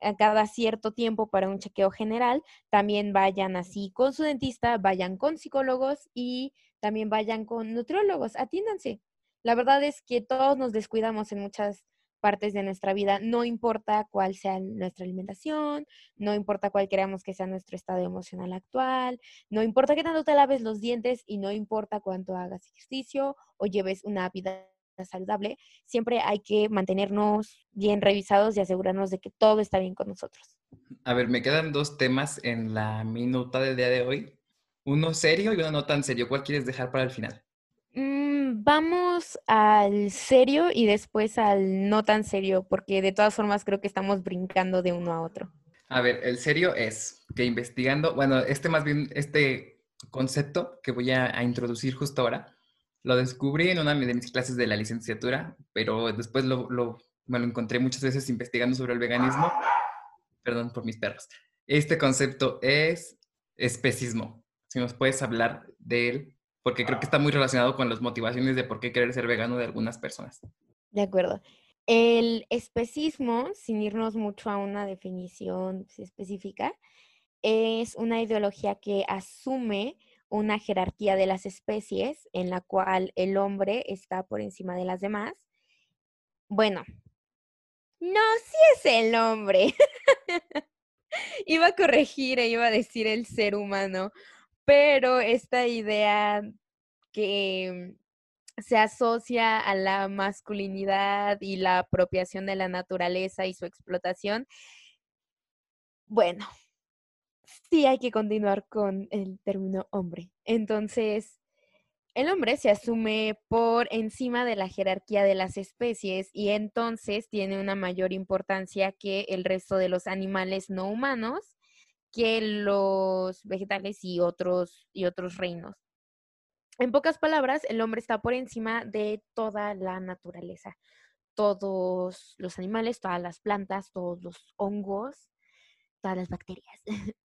a cada cierto tiempo para un chequeo general, también vayan así con su dentista, vayan con psicólogos y también vayan con nutriólogos, atiéndanse. La verdad es que todos nos descuidamos en muchas partes de nuestra vida, no importa cuál sea nuestra alimentación, no importa cuál queramos que sea nuestro estado emocional actual, no importa qué tanto te laves los dientes y no importa cuánto hagas ejercicio o lleves una vida saludable, siempre hay que mantenernos bien revisados y asegurarnos de que todo está bien con nosotros. A ver, me quedan dos temas en la minuta del día de hoy. Uno serio y uno no tan serio. ¿Cuál quieres dejar para el final? Mm, vamos al serio y después al no tan serio, porque de todas formas creo que estamos brincando de uno a otro. A ver, el serio es que investigando, bueno, este más bien, este concepto que voy a, a introducir justo ahora, lo descubrí en una de mis clases de la licenciatura, pero después lo, me lo encontré muchas veces investigando sobre el veganismo. Perdón por mis perros. Este concepto es especismo. Si nos puedes hablar de él, porque creo que está muy relacionado con las motivaciones de por qué querer ser vegano de algunas personas. De acuerdo. El especismo, sin irnos mucho a una definición específica, es una ideología que asume una jerarquía de las especies en la cual el hombre está por encima de las demás. Bueno, no, sí es el hombre. [LAUGHS] iba a corregir e iba a decir el ser humano, pero esta idea que se asocia a la masculinidad y la apropiación de la naturaleza y su explotación, bueno, sí hay que continuar con el término hombre. Entonces, el hombre se asume por encima de la jerarquía de las especies y entonces tiene una mayor importancia que el resto de los animales no humanos, que los vegetales y otros, y otros reinos. En pocas palabras, el hombre está por encima de toda la naturaleza. Todos los animales, todas las plantas, todos los hongos, todas las bacterias. [LAUGHS]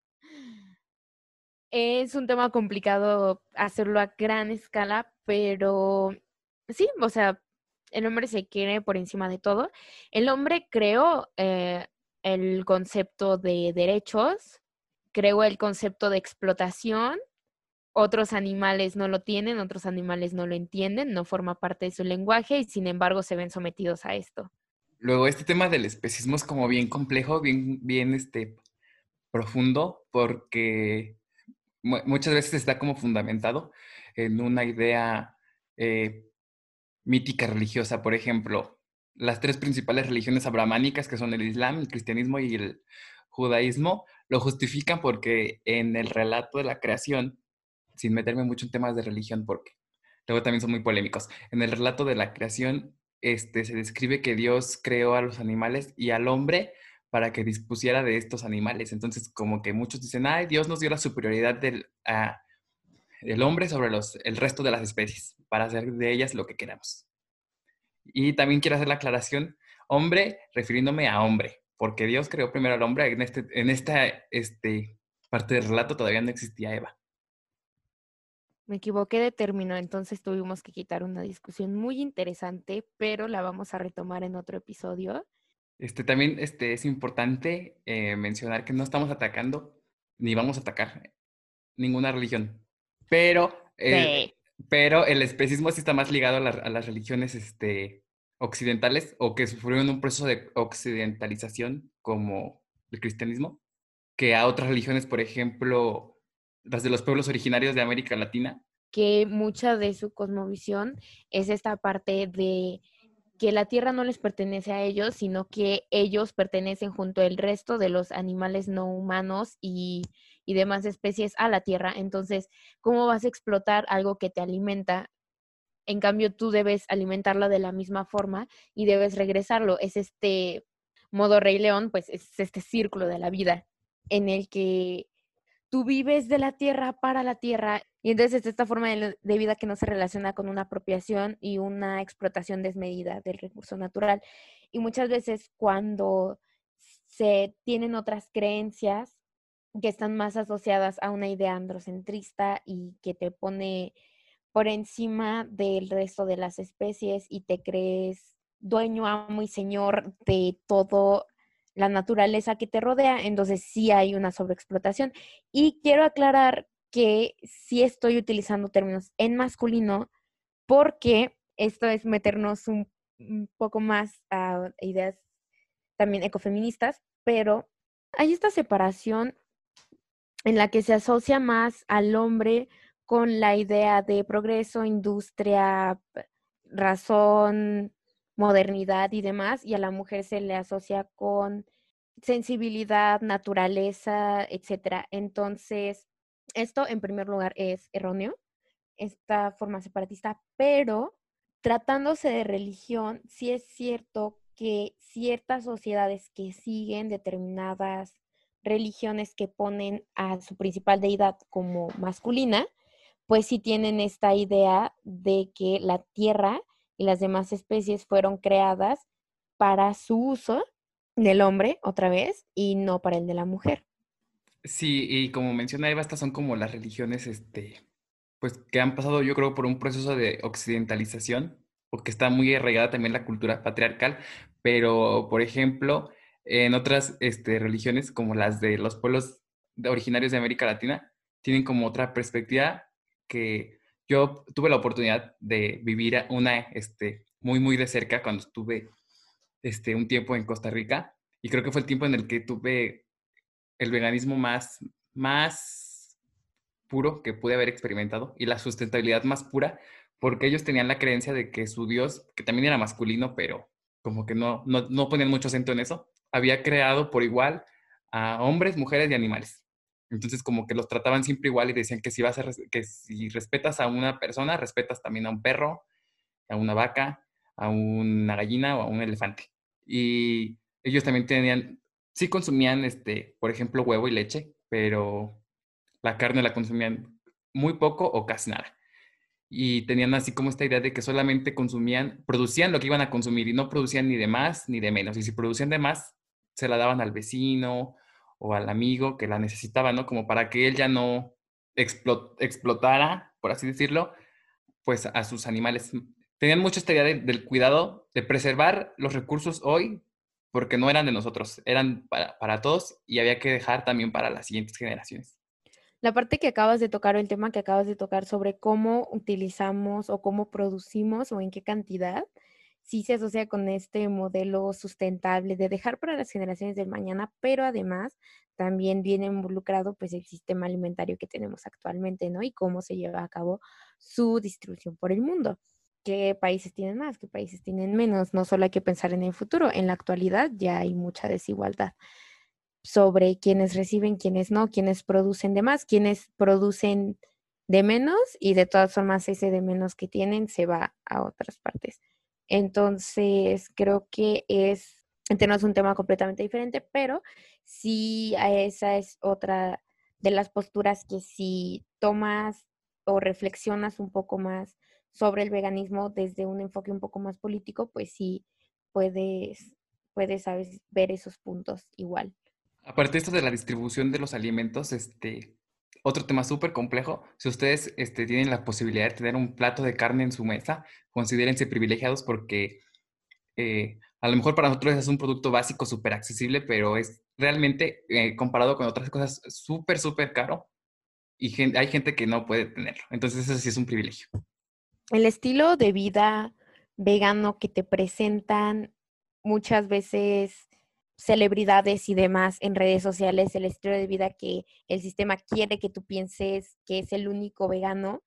Es un tema complicado hacerlo a gran escala, pero sí, o sea, el hombre se quiere por encima de todo. El hombre creó eh, el concepto de derechos, creó el concepto de explotación. Otros animales no lo tienen, otros animales no lo entienden, no forma parte de su lenguaje y sin embargo se ven sometidos a esto. Luego, este tema del especismo es como bien complejo, bien, bien este, profundo, porque muchas veces está como fundamentado en una idea eh, mítica religiosa. Por ejemplo, las tres principales religiones abramánicas, que son el Islam, el cristianismo y el judaísmo, lo justifican porque en el relato de la creación, sin meterme mucho en temas de religión, porque luego también son muy polémicos, en el relato de la creación este, se describe que Dios creó a los animales y al hombre para que dispusiera de estos animales. Entonces, como que muchos dicen, ay, Dios nos dio la superioridad del, hombre sobre los, el resto de las especies, para hacer de ellas lo que queramos. Y también quiero hacer la aclaración, hombre, refiriéndome a hombre, porque Dios creó primero al hombre, en, este, en esta este, parte del relato todavía no existía Eva. Me equivoqué de término, entonces tuvimos que quitar una discusión muy interesante, pero la vamos a retomar en otro episodio. Este, también este, es importante eh, mencionar que no estamos atacando ni vamos a atacar ninguna religión, pero, eh, pero el especismo sí está más ligado a, las religiones este, occidentales o que sufrieron un proceso de occidentalización como el cristianismo, que a otras religiones, por ejemplo, las de los pueblos originarios de América Latina. Que mucha de su cosmovisión es esta parte de que la tierra no les pertenece a ellos, sino que ellos pertenecen junto al resto de los animales no humanos y, demás especies a la tierra. Entonces, ¿cómo vas a explotar algo que te alimenta? En cambio, tú debes alimentarlo de la misma forma y debes regresarlo. Es este modo Rey León, pues es este círculo de la vida en el que tú vives de la tierra para la tierra. Y entonces esta forma de, vida que no se relaciona con una apropiación y una explotación desmedida del recurso natural. Y muchas veces cuando se tienen otras creencias que están más asociadas a una idea androcentrista y que te pone por encima del resto de las especies y te crees dueño, amo y señor de todo la naturaleza que te rodea, entonces sí hay una sobreexplotación. Y quiero aclarar que sí estoy utilizando términos en masculino porque esto es meternos un, poco más a ideas también ecofeministas, pero hay esta separación en la que se asocia más al hombre con la idea de progreso, industria, razón, modernidad y demás, y a la mujer se le asocia con sensibilidad, naturaleza, etcétera. Entonces, esto en primer lugar es erróneo, esta forma separatista, pero tratándose de religión, sí es cierto que ciertas sociedades que siguen determinadas religiones que ponen a su principal deidad como masculina, pues sí tienen esta idea de que la tierra y las demás especies fueron creadas para su uso del hombre, otra vez, y no para el de la mujer. Sí, y como menciona Eva, estas son como las religiones, este, pues que han pasado, yo creo, por un proceso de occidentalización, o que está muy arraigada también la cultura patriarcal, pero, por ejemplo, en otras este, religiones, como las de los pueblos originarios de América Latina, tienen como otra perspectiva que yo tuve la oportunidad de vivir una este, muy, muy de cerca cuando estuve este, un tiempo en Costa Rica y creo que fue el tiempo en el que tuve el veganismo más, más puro que pude haber experimentado y la sustentabilidad más pura porque ellos tenían la creencia de que su Dios, que también era masculino, pero como que no, no, no ponían mucho acento en eso, había creado por igual a hombres, mujeres y animales. Entonces como que los trataban siempre igual y decían que si vas a que si respetas a una persona, respetas también a un perro, a una vaca, a una gallina o a un elefante. Y ellos también tenían, sí consumían, este, por ejemplo, huevo y leche, pero la carne la consumían muy poco o casi nada. Y tenían así como esta idea de que solamente consumían, producían lo que iban a consumir y no producían ni de más ni de menos. Y si producían de más, se la daban al vecino o al amigo que la necesitaba, ¿no? Como para que él ya no explotara, por así decirlo, pues a sus animales. Tenían mucha esta idea del cuidado, de preservar los recursos hoy, porque no eran de nosotros, eran para, para todos y había que dejar también para las siguientes generaciones. La parte que acabas de tocar el tema que acabas de tocar sobre cómo utilizamos o cómo producimos o en qué cantidad, sí se asocia con este modelo sustentable de dejar para las generaciones del mañana, pero además también viene involucrado pues el sistema alimentario que tenemos actualmente, ¿no? Y cómo se lleva a cabo su distribución por el mundo. ¿Qué países tienen más? ¿Qué países tienen menos? No solo hay que pensar en el futuro, en la actualidad ya hay mucha desigualdad sobre quienes reciben, quienes no, quienes producen de más, quienes producen de menos y de todas formas ese de menos que tienen se va a otras partes. Entonces, creo que es, es un tema completamente diferente, pero sí esa es otra de las posturas que si tomas o reflexionas un poco más sobre el veganismo desde un enfoque un poco más político, pues sí puedes, puedes ver esos puntos igual. Aparte de esto de la distribución de los alimentos, este, otro tema súper complejo, si ustedes este, tienen la posibilidad de tener un plato de carne en su mesa, considérense privilegiados porque eh, a lo mejor para nosotros es un producto básico súper accesible, pero es realmente eh, comparado con otras cosas súper, súper caro y hay gente que no puede tenerlo. Entonces eso sí es un privilegio. El estilo de vida vegano que te presentan muchas veces celebridades y demás en redes sociales, el estilo de vida que el sistema quiere que tú pienses que es el único vegano,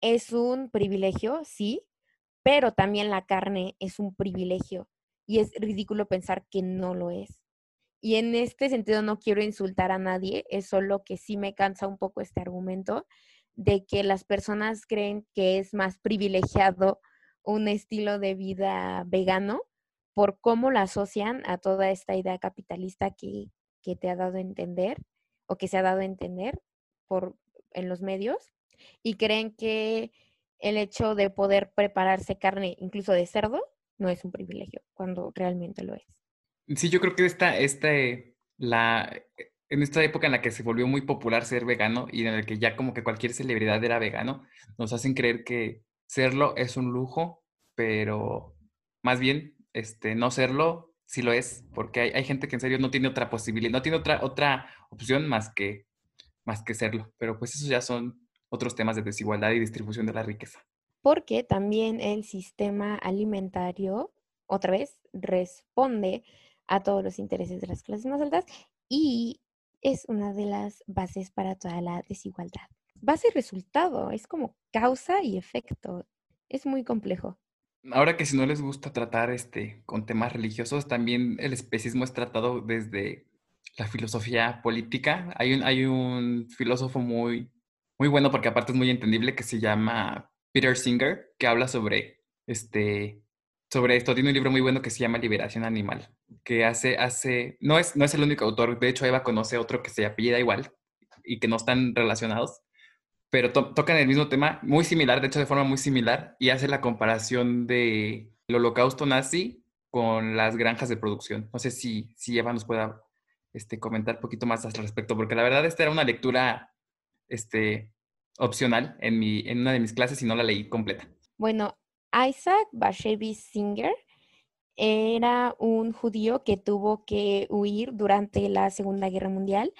es un privilegio, sí, pero también la carne es un privilegio y es ridículo pensar que no lo es. Y en este sentido no quiero insultar a nadie, es solo que sí me cansa un poco este argumento de que las personas creen que es más privilegiado un estilo de vida vegano por cómo la asocian a toda esta idea capitalista que, te ha dado a entender o que se ha dado a entender por, en los medios y creen que el hecho de poder prepararse carne incluso de cerdo no es un privilegio, cuando realmente lo es. Sí, yo creo que esta, este, la, en esta época en la que se volvió muy popular ser vegano y en la que ya como que cualquier celebridad era vegano, nos hacen creer que serlo es un lujo, pero más bien este, no serlo sí lo es, porque hay, hay, gente que en serio no tiene otra posibilidad, no tiene otra, otra opción más que, más que serlo. Pero pues esos ya son otros temas de desigualdad y distribución de la riqueza. Porque también el sistema alimentario, otra vez, responde a todos los intereses de las clases más altas y es una de las bases para toda la desigualdad. Base y resultado, es como causa y efecto. Es muy complejo. Ahora que si no les gusta tratar este, con temas religiosos, también el especismo es tratado desde la filosofía política. Hay un, hay un filósofo muy, muy bueno, porque aparte es muy entendible, que se llama Peter Singer, que habla sobre, este, sobre esto. Tiene un libro muy bueno que se llama Liberación Animal, que hace, hace, no es, no es el único autor, de hecho Eva conoce otro que se apellida igual y que no están relacionados, pero tocan el mismo tema, muy similar, de hecho de forma muy similar, y hace la comparación de el holocausto nazi con las granjas de producción. No sé si, si Eva nos pueda este, comentar un poquito más al respecto, porque la verdad esta era una lectura este, opcional en, mi, en una de mis clases y no la leí completa. Bueno, Isaac Bashevis Singer era un judío que tuvo que huir durante la Segunda Guerra Mundial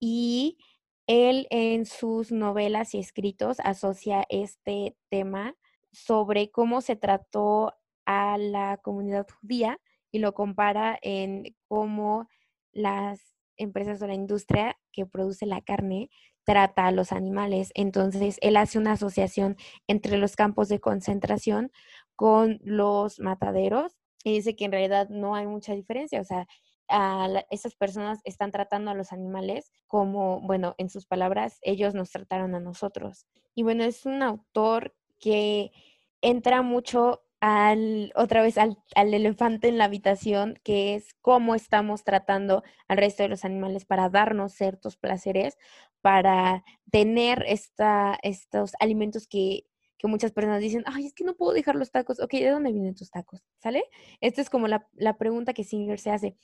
y él en sus novelas y escritos asocia este tema sobre cómo se trató a la comunidad judía y lo compara en cómo las empresas o la industria que produce la carne trata a los animales. Entonces, él hace una asociación entre los campos de concentración con los mataderos y dice que en realidad no hay mucha diferencia. O sea, a esas personas están tratando a los animales como, bueno, en sus palabras, ellos nos trataron a nosotros. Y bueno, es un autor que entra mucho al, otra vez al, elefante en la habitación, que es cómo estamos tratando al resto de los animales para darnos ciertos placeres, para tener esta, estos alimentos que, que muchas personas dicen, ay, es que no puedo dejar los tacos. Ok, ¿de dónde vienen tus tacos? ¿Sale? Esta es como la, la pregunta que Singer se hace.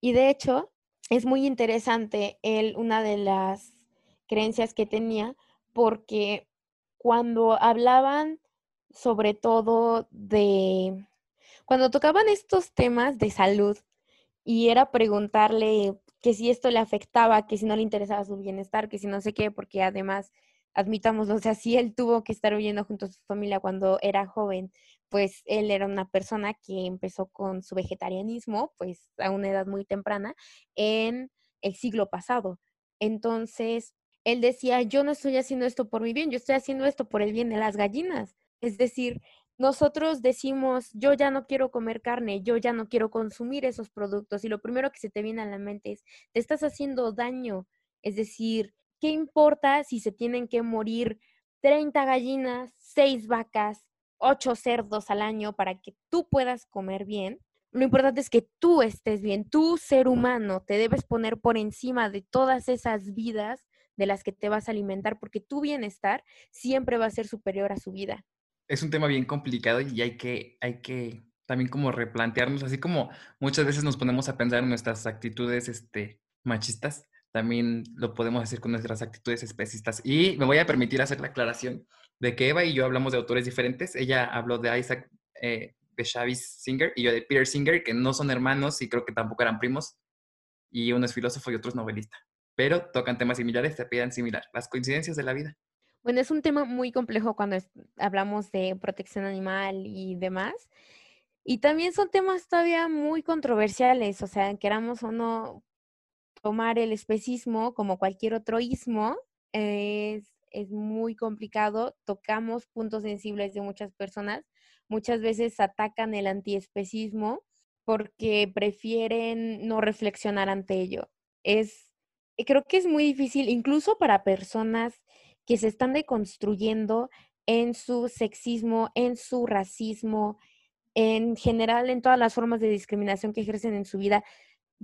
Y de hecho, es muy interesante él, una de las creencias que tenía, porque cuando hablaban sobre todo de cuando tocaban estos temas de salud y era preguntarle que si esto le afectaba, que si no le interesaba su bienestar, que si no sé qué, porque además, admitamos, o sea, si él tuvo que estar huyendo junto a su familia cuando era joven, pues él era una persona que empezó con su vegetarianismo, pues a una edad muy temprana, en el siglo pasado. Entonces, él decía, yo no estoy haciendo esto por mi bien, yo estoy haciendo esto por el bien de las gallinas. Es decir, nosotros decimos, yo ya no quiero comer carne, yo ya no quiero consumir esos productos y lo primero que se te viene a la mente es, te estás haciendo daño. Es decir, ¿qué importa si se tienen que morir 30 gallinas, 6 vacas, 8 cerdos al año para que tú puedas comer bien? Lo importante es que tú estés bien, tú ser humano, te debes poner por encima de todas esas vidas de las que te vas a alimentar porque tu bienestar siempre va a ser superior a su vida es un tema bien complicado y hay que, hay que también como replantearnos, así como muchas veces nos ponemos a pensar en nuestras actitudes este, machistas, también lo podemos hacer con nuestras actitudes especistas. Y me voy a permitir hacer la aclaración de que Eva y yo hablamos de autores diferentes. Ella habló de Isaac eh, de Chavis Singer y yo de Peter Singer, que no son hermanos y creo que tampoco eran primos. Y uno es filósofo y otro es novelista. Pero tocan temas similares, te piden similar. Las coincidencias de la vida. Bueno, es un tema muy complejo cuando hablamos de protección animal y demás. Y también son temas todavía muy controversiales, o sea, queramos o no tomar el especismo como cualquier otro ismo, es, es muy complicado, tocamos puntos sensibles de muchas personas, muchas veces atacan el antiespecismo porque prefieren no reflexionar ante ello. Es, creo que es muy difícil, incluso para personas que se están deconstruyendo en su sexismo, en su racismo, en general en todas las formas de discriminación que ejercen en su vida,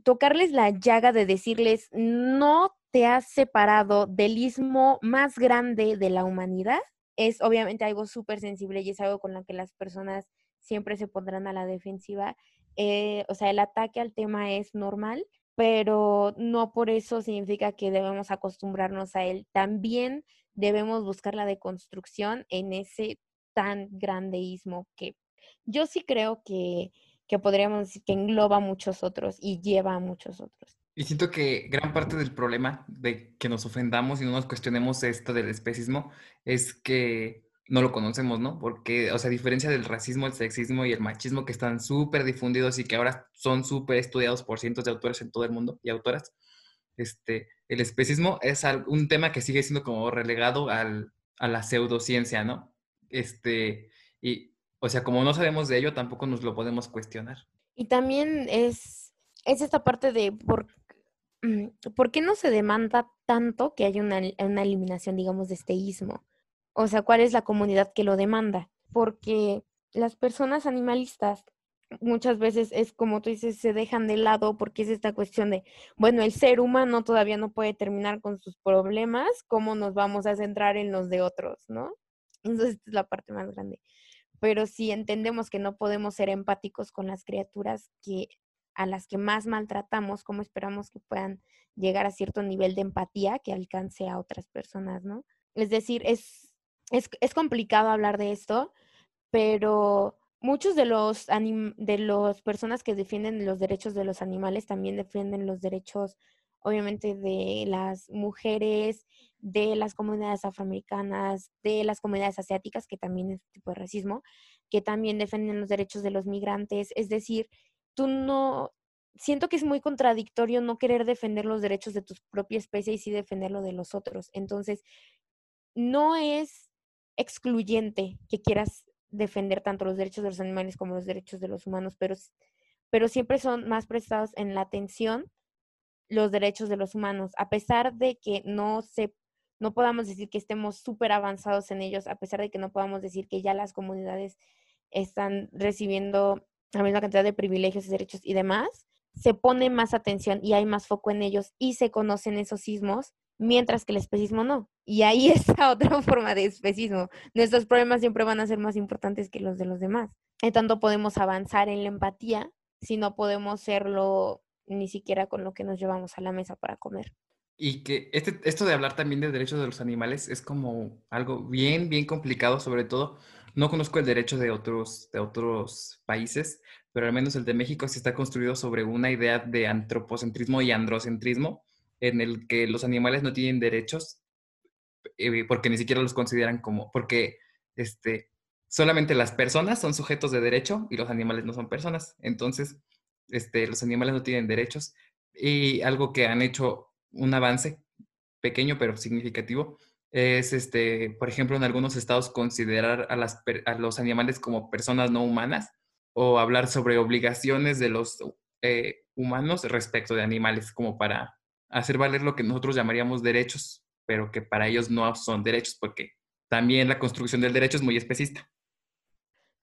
tocarles la llaga de decirles, no te has separado del istmo más grande de la humanidad? Es obviamente algo súper sensible y es algo con lo que las personas siempre se pondrán a la defensiva. Eh, o sea, el ataque al tema es normal, pero no por eso significa que debemos acostumbrarnos a él. También debemos buscar la deconstrucción en ese tan grandeísmo que yo sí creo que, que podríamos decir que engloba a muchos otros y lleva a muchos otros. Y siento que gran parte del problema de que nos ofendamos y no nos cuestionemos esto del especismo es que no lo conocemos, ¿no? Porque, o sea, a diferencia del racismo, el sexismo y el machismo que están súper difundidos y que ahora son súper estudiados por cientos de autores en todo el mundo y autoras, este, el especismo es un tema que sigue siendo como relegado al, a la pseudociencia, ¿no? Este, y, o sea, como no sabemos de ello, tampoco nos lo podemos cuestionar. Y también es, es esta parte de por, mm, por qué no se demanda tanto que haya una, una eliminación, digamos, de este ismo. O sea, ¿cuál es la comunidad que lo demanda? Porque las personas animalistas muchas veces es como tú dices, se dejan de lado porque es esta cuestión de, bueno, el ser humano todavía no puede terminar con sus problemas, ¿cómo nos vamos a centrar en los de otros, no? Entonces, esta es la parte más grande. Pero si entendemos que no podemos ser empáticos con las criaturas que a las que más maltratamos, ¿cómo esperamos que puedan llegar a cierto nivel de empatía que alcance a otras personas, no? Es decir, es, es, es complicado hablar de esto, pero muchos de los de las personas que defienden los derechos de los animales también defienden los derechos obviamente de las mujeres, de las comunidades afroamericanas, de las comunidades asiáticas, que también es tipo de racismo, que también defienden los derechos de los migrantes. Es decir, tú no, siento que es muy contradictorio no querer defender los derechos de tu propia especie y sí defenderlo de los otros. Entonces, no es excluyente que quieras defender tanto los derechos de los animales como los derechos de los humanos, pero, pero siempre son más prestados en la atención los derechos de los humanos, a pesar de que no se no podamos decir que estemos súper avanzados en ellos, a pesar de que no podamos decir que ya las comunidades están recibiendo la misma cantidad de privilegios y derechos y demás, se pone más atención y hay más foco en ellos y se conocen esos sismos mientras que el especismo no. Y ahí [LAUGHS] está otra forma de especismo. Nuestros problemas siempre van a ser más importantes que los de los demás. En tanto podemos avanzar en la empatía si no podemos serlo ni siquiera con lo que nos llevamos a la mesa para comer. Y que este, esto de hablar también de derechos de los animales es como algo bien, bien complicado, sobre todo. No conozco el derecho de otros, de otros países, pero al menos el de México sí está construido sobre una idea de antropocentrismo y androcentrismo, en el que los animales no tienen derechos eh, porque ni siquiera los consideran como, porque este, solamente las personas son sujetos de derecho y los animales no son personas. Entonces, este, los animales no tienen derechos y algo que han hecho un avance pequeño pero significativo es, este, por ejemplo, en algunos estados considerar a, las, a los animales como personas no humanas o hablar sobre obligaciones de los eh, humanos respecto de animales como para hacer valer lo que nosotros llamaríamos derechos, pero que para ellos no son derechos, porque también la construcción del derecho es muy especista.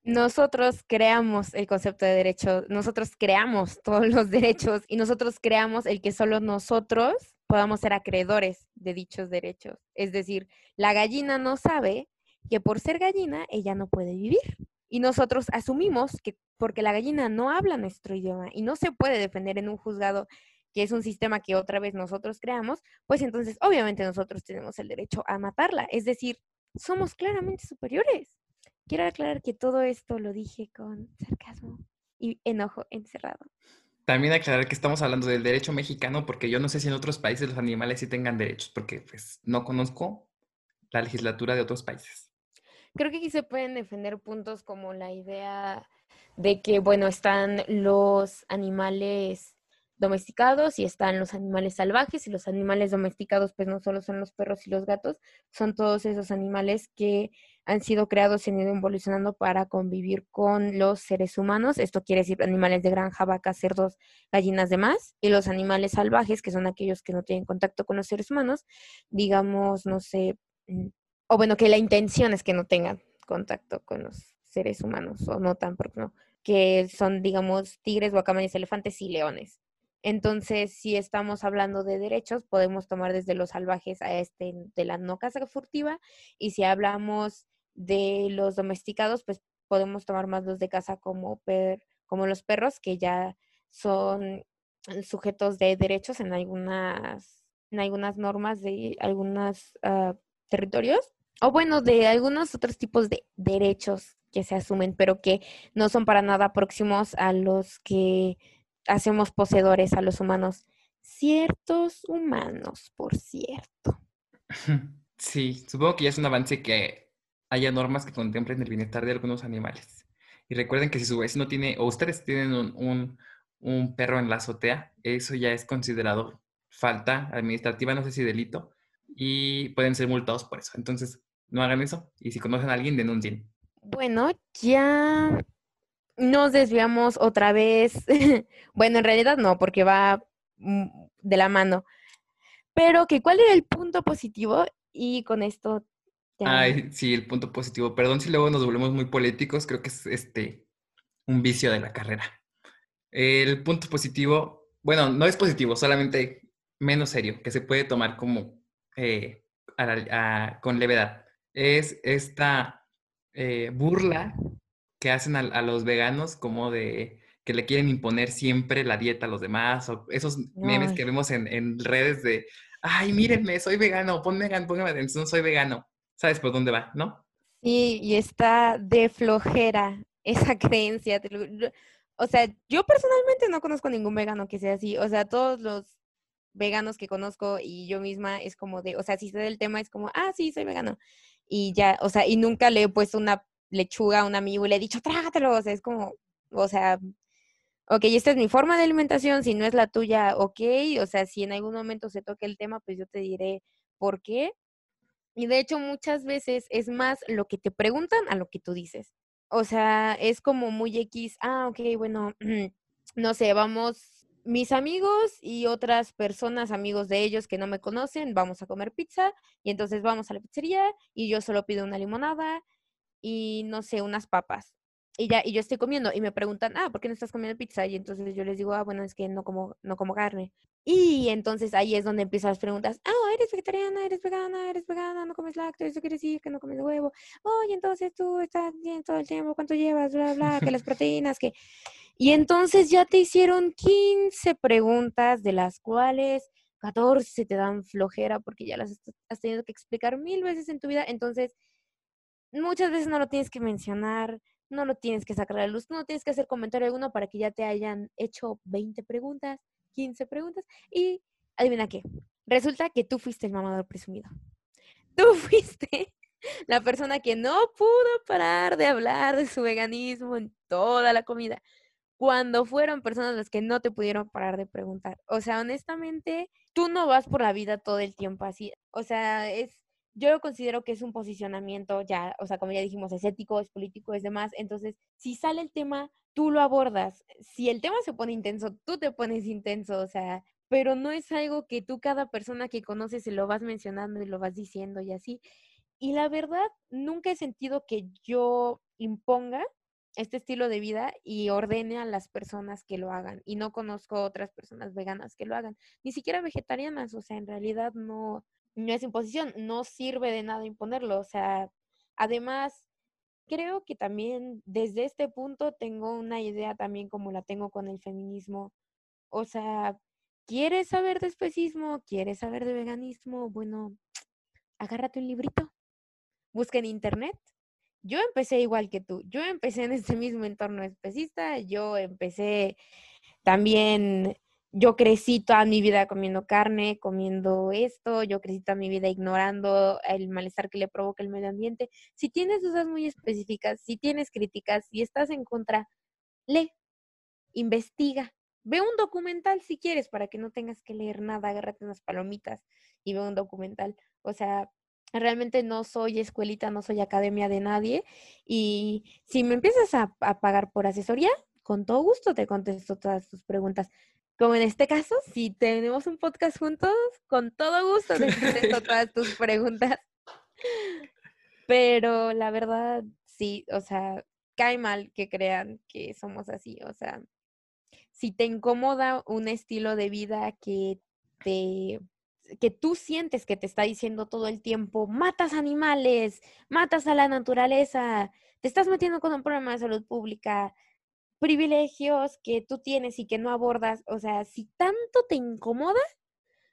Nosotros creamos el concepto de derecho, nosotros creamos [LAUGHS] todos los derechos y nosotros creamos el que solo nosotros podamos ser acreedores de dichos derechos. Es decir, la gallina no sabe que por ser gallina ella no puede vivir. Y nosotros asumimos que porque la gallina no habla nuestro idioma y no se puede defender en un juzgado que es un sistema que otra vez nosotros creamos, pues entonces obviamente nosotros tenemos el derecho a matarla. Es decir, somos claramente superiores. Quiero aclarar que todo esto lo dije con sarcasmo y enojo encerrado. También aclarar que estamos hablando del derecho mexicano porque yo no sé si en otros países los animales sí tengan derechos, porque pues no conozco la legislatura de otros países. Creo que aquí se pueden defender puntos como la idea de que, bueno, están los animales domesticados y están los animales salvajes y los animales domesticados pues no solo son los perros y los gatos, son todos esos animales que han sido creados y han ido evolucionando para convivir con los seres humanos. Esto quiere decir animales de granja, vacas, cerdos, gallinas, demás. Y los animales salvajes, que son aquellos que no tienen contacto con los seres humanos, digamos, no sé, mm, o bueno, que la intención es que no tengan contacto con los seres humanos, o no tan, no, que son, digamos, tigres, guacamayas, elefantes y leones Entonces, si estamos hablando de derechos, podemos tomar desde los salvajes a este de la no caza furtiva. Y si hablamos de los domesticados, pues podemos tomar más los de casa como, per, como los perros, que ya son sujetos de derechos en algunas, en algunas normas de algunos ah, territorios. O bueno, de algunos otros tipos de derechos que se asumen, pero que no son para nada próximos a los que hacemos poseedores a los humanos. Ciertos humanos, por cierto. [LAUGHS] Sí, supongo que ya es un avance que haya normas que contemplen el bienestar de algunos animales. Y recuerden que si su vecino tiene, o ustedes tienen un, un, perro en la azotea, eso ya es considerado falta administrativa, no sé si delito, y pueden ser multados por eso. Entonces, no hagan eso. Y si conocen a alguien, denuncien. Bueno, ya nos desviamos otra vez. [LAUGHS] bueno, en realidad no, porque va mm, de la mano. Pero que cuál era el punto positivo y con esto... Ay, sí, el punto positivo. Perdón si luego nos volvemos muy políticos, creo que es este un vicio de la carrera. El punto positivo, bueno, no es positivo, solamente menos serio, que se puede tomar como eh, con levedad. Es esta eh, burla que hacen a, los veganos como de que le quieren imponer siempre la dieta a los demás, o esos memes que vemos en, redes de, ay, mírenme, soy vegano, ponme, póngame atención, soy vegano. ¿Sabes por dónde va, no? Sí, y está de flojera [LAUGHS] esa creencia. O sea, yo personalmente no conozco ningún vegano que sea así. O sea, todos los veganos que conozco y yo misma es como de, o sea, si sé del tema es como, ah, sí, soy vegano. Y ya, o sea, y nunca le he puesto una lechuga a un amigo y le he dicho, trágatelo. O sea, es como, o sea, ok, esta es mi forma de alimentación, si no es la tuya, ok. O sea, si en algún momento se toque el tema, pues yo te diré por qué. Y de hecho, muchas veces es más lo que te preguntan a lo que tú dices. O sea, es como muy X, ah, ok, bueno, [CLEARS THROAT] no sé, vamos, mis amigos y otras personas, amigos de ellos que no me conocen, vamos a comer pizza y entonces vamos a la pizzería y yo solo pido una limonada y no sé, unas papas. Y ya, y yo estoy comiendo y me preguntan, ah, ¿por qué no estás comiendo pizza? Y entonces yo les digo, ah, bueno, es que no como, no como carne. Y entonces ahí es donde empiezan las preguntas, ah, eres vegetariana, eres vegana, eres vegana, no comes lácteos, eso quiere decir que no comes huevo. Oye, entonces tú estás bien todo el tiempo, ¿cuánto llevas? Bla, bla, que las proteínas, que... Y entonces ya te hicieron 15 preguntas, de las cuales 14 te dan flojera porque ya las has tenido que explicar mil veces en tu vida. Entonces, muchas veces no lo tienes que mencionar, no lo tienes que sacar a la luz, no tienes que hacer comentario alguno para que ya te hayan hecho 20 preguntas, 15 preguntas y adivina qué, resulta que tú fuiste el mamador presumido. Tú [LAUGHS] fuiste la persona que no pudo parar de hablar de su veganismo en toda la comida, cuando fueron personas las que no te pudieron parar de preguntar. O sea, honestamente, tú no vas por la vida todo el tiempo así. O sea, es yo considero que es un posicionamiento ya, o sea, como ya dijimos, es ético, es político, es demás. Entonces, si sale el tema, tú lo abordas. Si el tema se pone intenso, tú te pones intenso, o sea, pero no es algo que tú cada persona que conoces se lo vas mencionando y lo vas diciendo y así. Y la verdad, nunca he sentido que yo imponga este estilo de vida y ordene a las personas que lo hagan. Y no conozco otras personas veganas que lo hagan, ni siquiera vegetarianas, o sea, en realidad no, no es imposición, no sirve de nada imponerlo. O sea, además, creo que también desde este punto tengo una idea también como la tengo con el feminismo. O sea, ¿quieres saber de especismo? ¿Quieres saber de veganismo? Bueno, agárrate un librito, busca en internet. Yo empecé igual que tú, yo empecé en este mismo entorno especista, yo empecé también yo crecí toda mi vida comiendo carne, comiendo esto, yo crecí toda mi vida ignorando el malestar que le provoca el medio ambiente. Si tienes dudas muy específicas, si tienes críticas, si estás en contra, lee, investiga, ve un documental si quieres para que no tengas que leer nada, agárrate unas palomitas y ve un documental. O sea, realmente no soy escuelita, no soy academia de nadie y si me empiezas a, a pagar por asesoría, con todo gusto te contesto todas tus preguntas como en este caso, si tenemos un podcast juntos, con todo gusto te [LAUGHS] contesto todas tus preguntas. Pero la verdad, sí, o sea, cae mal que crean que somos así, o sea, si te incomoda un estilo de vida que te que tú sientes que te está diciendo todo el tiempo, matas animales, matas a la naturaleza, te estás metiendo con un problema de salud pública, privilegios que tú tienes y que no abordas, o sea, si tanto te incomoda,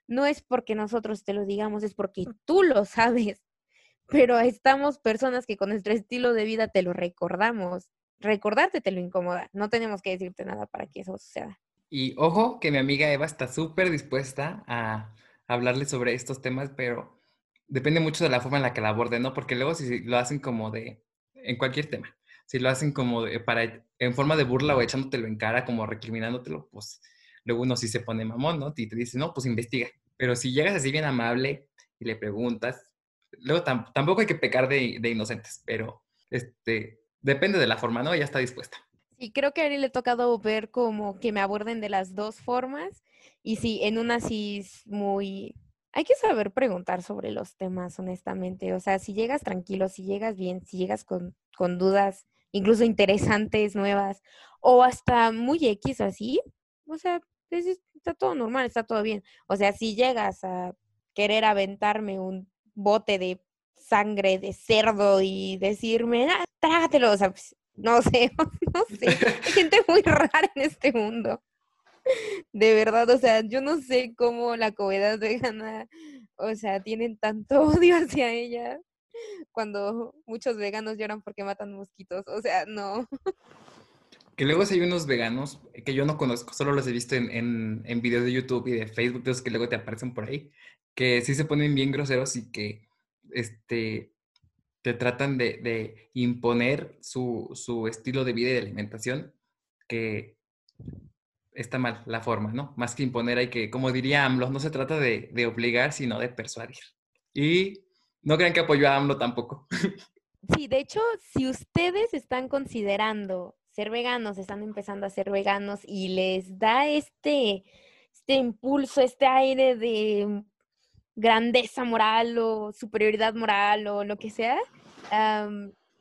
no es porque nosotros te lo digamos, es porque tú lo sabes. [LAUGHS] Pero estamos personas que con nuestro estilo de vida te lo recordamos. Recordarte te lo incomoda. No tenemos que decirte nada para que eso suceda. Y ojo que mi amiga Eva está súper dispuesta a hablarle sobre estos temas, pero depende mucho de la forma en la que la aborden, ¿no? Porque luego si lo hacen como de, en cualquier tema, si lo hacen como para, en forma de burla o echándotelo en cara, como recriminándotelo, pues luego uno sí se pone mamón, ¿no? Y te dice, no, pues investiga. Pero si llegas así bien amable y le preguntas, luego tampoco hay que pecar de, de, inocentes, pero este, depende de la forma, ¿no? Ya está dispuesta. Sí, creo que a Ari le ha tocado ver como que me aborden de las dos formas. Y sí, en una sí es muy... Hay que saber preguntar sobre los temas, honestamente. O sea, si llegas tranquilo, si llegas bien, si llegas con, con dudas, incluso interesantes, nuevas, o hasta muy X así, o sea, está todo normal, está todo bien. O sea, si llegas a querer aventarme un bote de sangre de cerdo y decirme, ah, trágatelo, o sea, pues, no [LAUGHS] sé, no sé, hay gente [LAUGHS] muy rara en este mundo. De verdad, o sea, yo no sé cómo la comunidad vegana, o sea, tienen tanto [LAUGHS] odio hacia ella cuando muchos veganos lloran porque matan mosquitos, o sea, no. Que luego si hay unos veganos que yo no conozco, solo los he visto en, en, videos de YouTube y de Facebook, de que luego te aparecen por ahí, que sí se ponen bien groseros y que este, te tratan de, de imponer su, su, estilo de vida y de alimentación, que está mal la forma, ¿no? Más que imponer hay que, como diría AMLO, no se trata de, de obligar, sino de persuadir. Y no crean que apoyo a AMLO tampoco. Sí, de hecho, si ustedes están considerando ser veganos, están empezando a ser veganos y les da este, este impulso, este aire de grandeza moral o superioridad moral o lo que sea,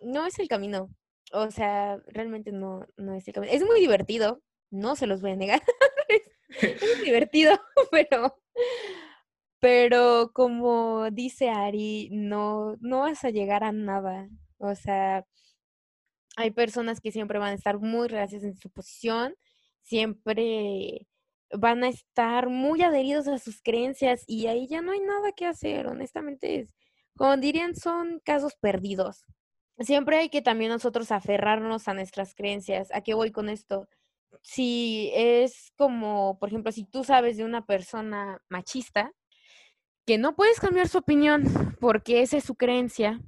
no es el camino. O sea, realmente no, no es el camino. Es muy divertido, no se los voy a negar. [LAUGHS] es, divertido, [LAUGHS] pero, pero como dice Ari, no, no vas a llegar a nada. O sea, hay personas que siempre van a estar muy reacias en su posición, siempre van a estar muy adheridos a sus creencias y ahí ya no hay nada que hacer, honestamente, es, como dirían, son casos perdidos. Siempre hay que también nosotros aferrarnos a nuestras creencias. ¿A qué voy con esto? Si es como, por ejemplo, si tú sabes de una persona machista, que no puedes cambiar su opinión porque esa es su creencia,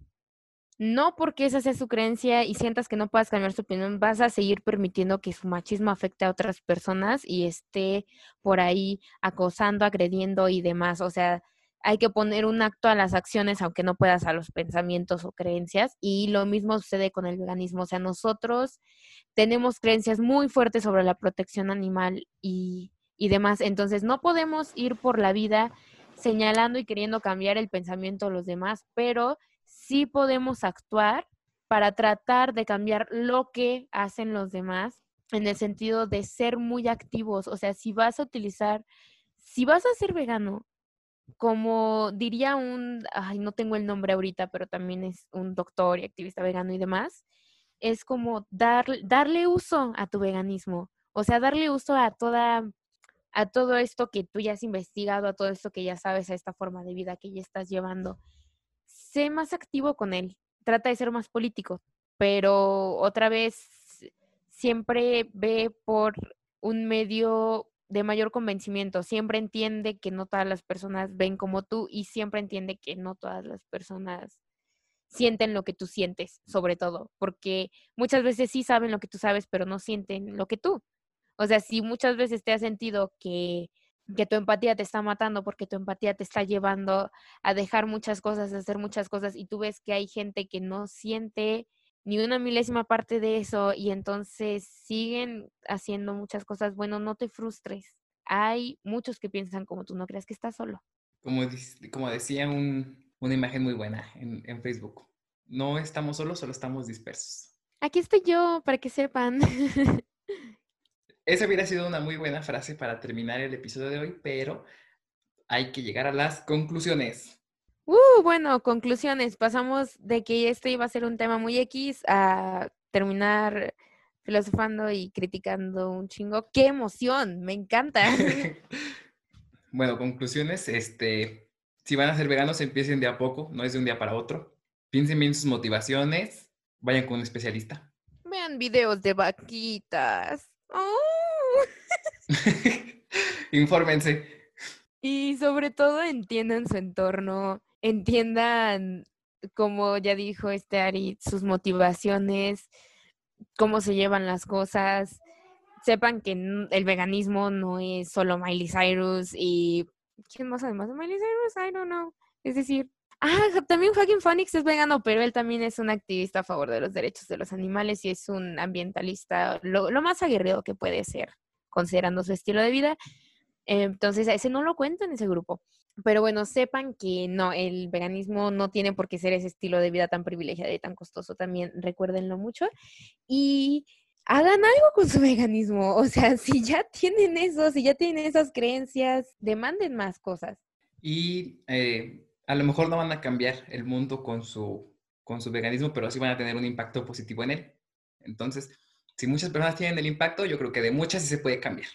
no porque esa sea su creencia y sientas que no puedas cambiar su opinión, vas a seguir permitiendo que su machismo afecte a otras personas y esté por ahí acosando, agrediendo y demás. O sea, hay que poner un acto a las acciones, aunque no puedas a los pensamientos o creencias. Y lo mismo sucede con el veganismo. O sea, nosotros tenemos creencias muy fuertes sobre la protección animal y, y demás. Entonces, no podemos ir por la vida señalando y queriendo cambiar el pensamiento de los demás, pero sí podemos actuar para tratar de cambiar lo que hacen los demás en el sentido de ser muy activos. O sea, si vas a utilizar, si vas a ser vegano, como diría un, ay, no tengo el nombre ahorita, pero también es un doctor y activista vegano y demás, es como dar, darle uso a tu veganismo. O sea, darle uso a toda a todo esto que tú ya has investigado, a todo esto que ya sabes, a esta forma de vida que ya estás llevando sé más activo con él, trata de ser más político, pero otra vez siempre ve por un medio de mayor convencimiento, siempre entiende que no todas las personas ven como tú y siempre entiende que no todas las personas sienten lo que tú sientes, sobre todo, porque muchas veces sí saben lo que tú sabes, pero no sienten lo que tú. O sea, si muchas veces te has sentido que que tu empatía te está matando porque tu empatía te está llevando a dejar muchas cosas, a hacer muchas cosas y tú ves que hay gente que no siente ni una milésima parte de eso y entonces siguen haciendo muchas cosas. Bueno, no te frustres. Hay muchos que piensan como tú, no creas que estás solo. Como, como decía una imagen muy buena en, en Facebook, no estamos solos, solo estamos dispersos. Aquí estoy yo para que sepan. [LAUGHS] esa hubiera sido una muy buena frase para terminar el episodio de hoy, pero hay que llegar a las conclusiones. Uh, bueno, conclusiones. Pasamos de que este iba a ser un tema muy X a terminar filosofando y criticando un chingo. ¡Qué emoción! Me encanta. [LAUGHS] [LAUGHS] bueno, conclusiones, este, si van a ser veganos, empiecen de a poco, no es de un día para otro. Piensen bien sus motivaciones, vayan con un especialista. Vean videos de vaquitas. ¡Oh! [LAUGHS] Infórmense. Y sobre todo entiendan su entorno, entiendan, como ya dijo este Ari, sus motivaciones, cómo se llevan las cosas. Sepan que el veganismo no es solo Miley Cyrus y... ¿Quién más además de Miley Cyrus? I don't know. Es decir, ah, también Joaquin Phoenix es vegano, pero él también es un activista a favor de los derechos de los animales y es un ambientalista, lo más aguerrido que puede ser, considerando su estilo de vida. Entonces, a ese no lo cuento en ese grupo. Pero bueno, sepan que no, el veganismo no tiene por qué ser ese estilo de vida tan privilegiado y tan costoso. También recuérdenlo mucho. Y hagan algo con su veganismo. O sea, [LAUGHS] si ya tienen eso, si ya tienen esas creencias, demanden más cosas. Y eh, a lo mejor no van a cambiar el mundo con su, con su veganismo, pero sí van a tener un impacto positivo en él. Entonces, si muchas personas tienen el impacto, yo creo que de muchas sí se puede cambiar.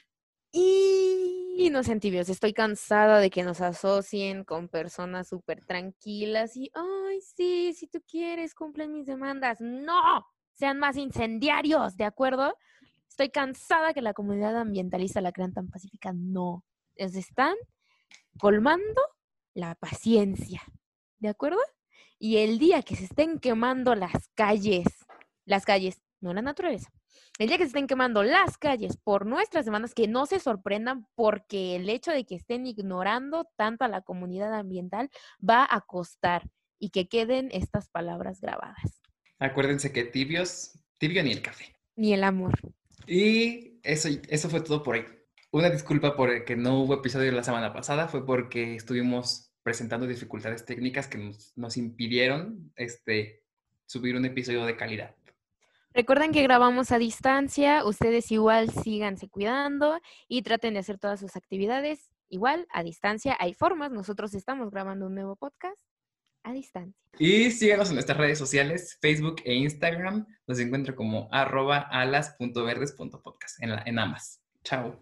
Y no sean tibios, estoy cansada de que nos asocien con personas súper tranquilas y, ay, sí, si tú quieres, cumplen mis demandas. No, sean más incendiarios, ¿de acuerdo? Estoy cansada que la comunidad ambientalista la crean tan pacífica. No, les están colmando la paciencia, ¿de acuerdo? Y el día que se estén quemando las calles, las calles, no la naturaleza, el día que se estén quemando las calles por nuestras demandas, que no se sorprendan porque el hecho de que estén ignorando tanto a la comunidad ambiental va a costar y que queden estas palabras grabadas. Acuérdense que tibios, tibio ni el café. Ni el amor. Y eso, eso fue todo por hoy. Una disculpa por que no hubo episodio la semana pasada, fue porque estuvimos presentando dificultades técnicas que nos, nos impidieron este, subir un episodio de calidad. Recuerden que grabamos a distancia, ustedes igual síganse cuidando y traten de hacer todas sus actividades igual a distancia. Hay formas, nosotros estamos grabando un nuevo podcast a distancia. Y síganos en nuestras redes sociales, Facebook e Instagram. Nos encuentra como arroba alas.verdes.podcast en, en ambas. Chao.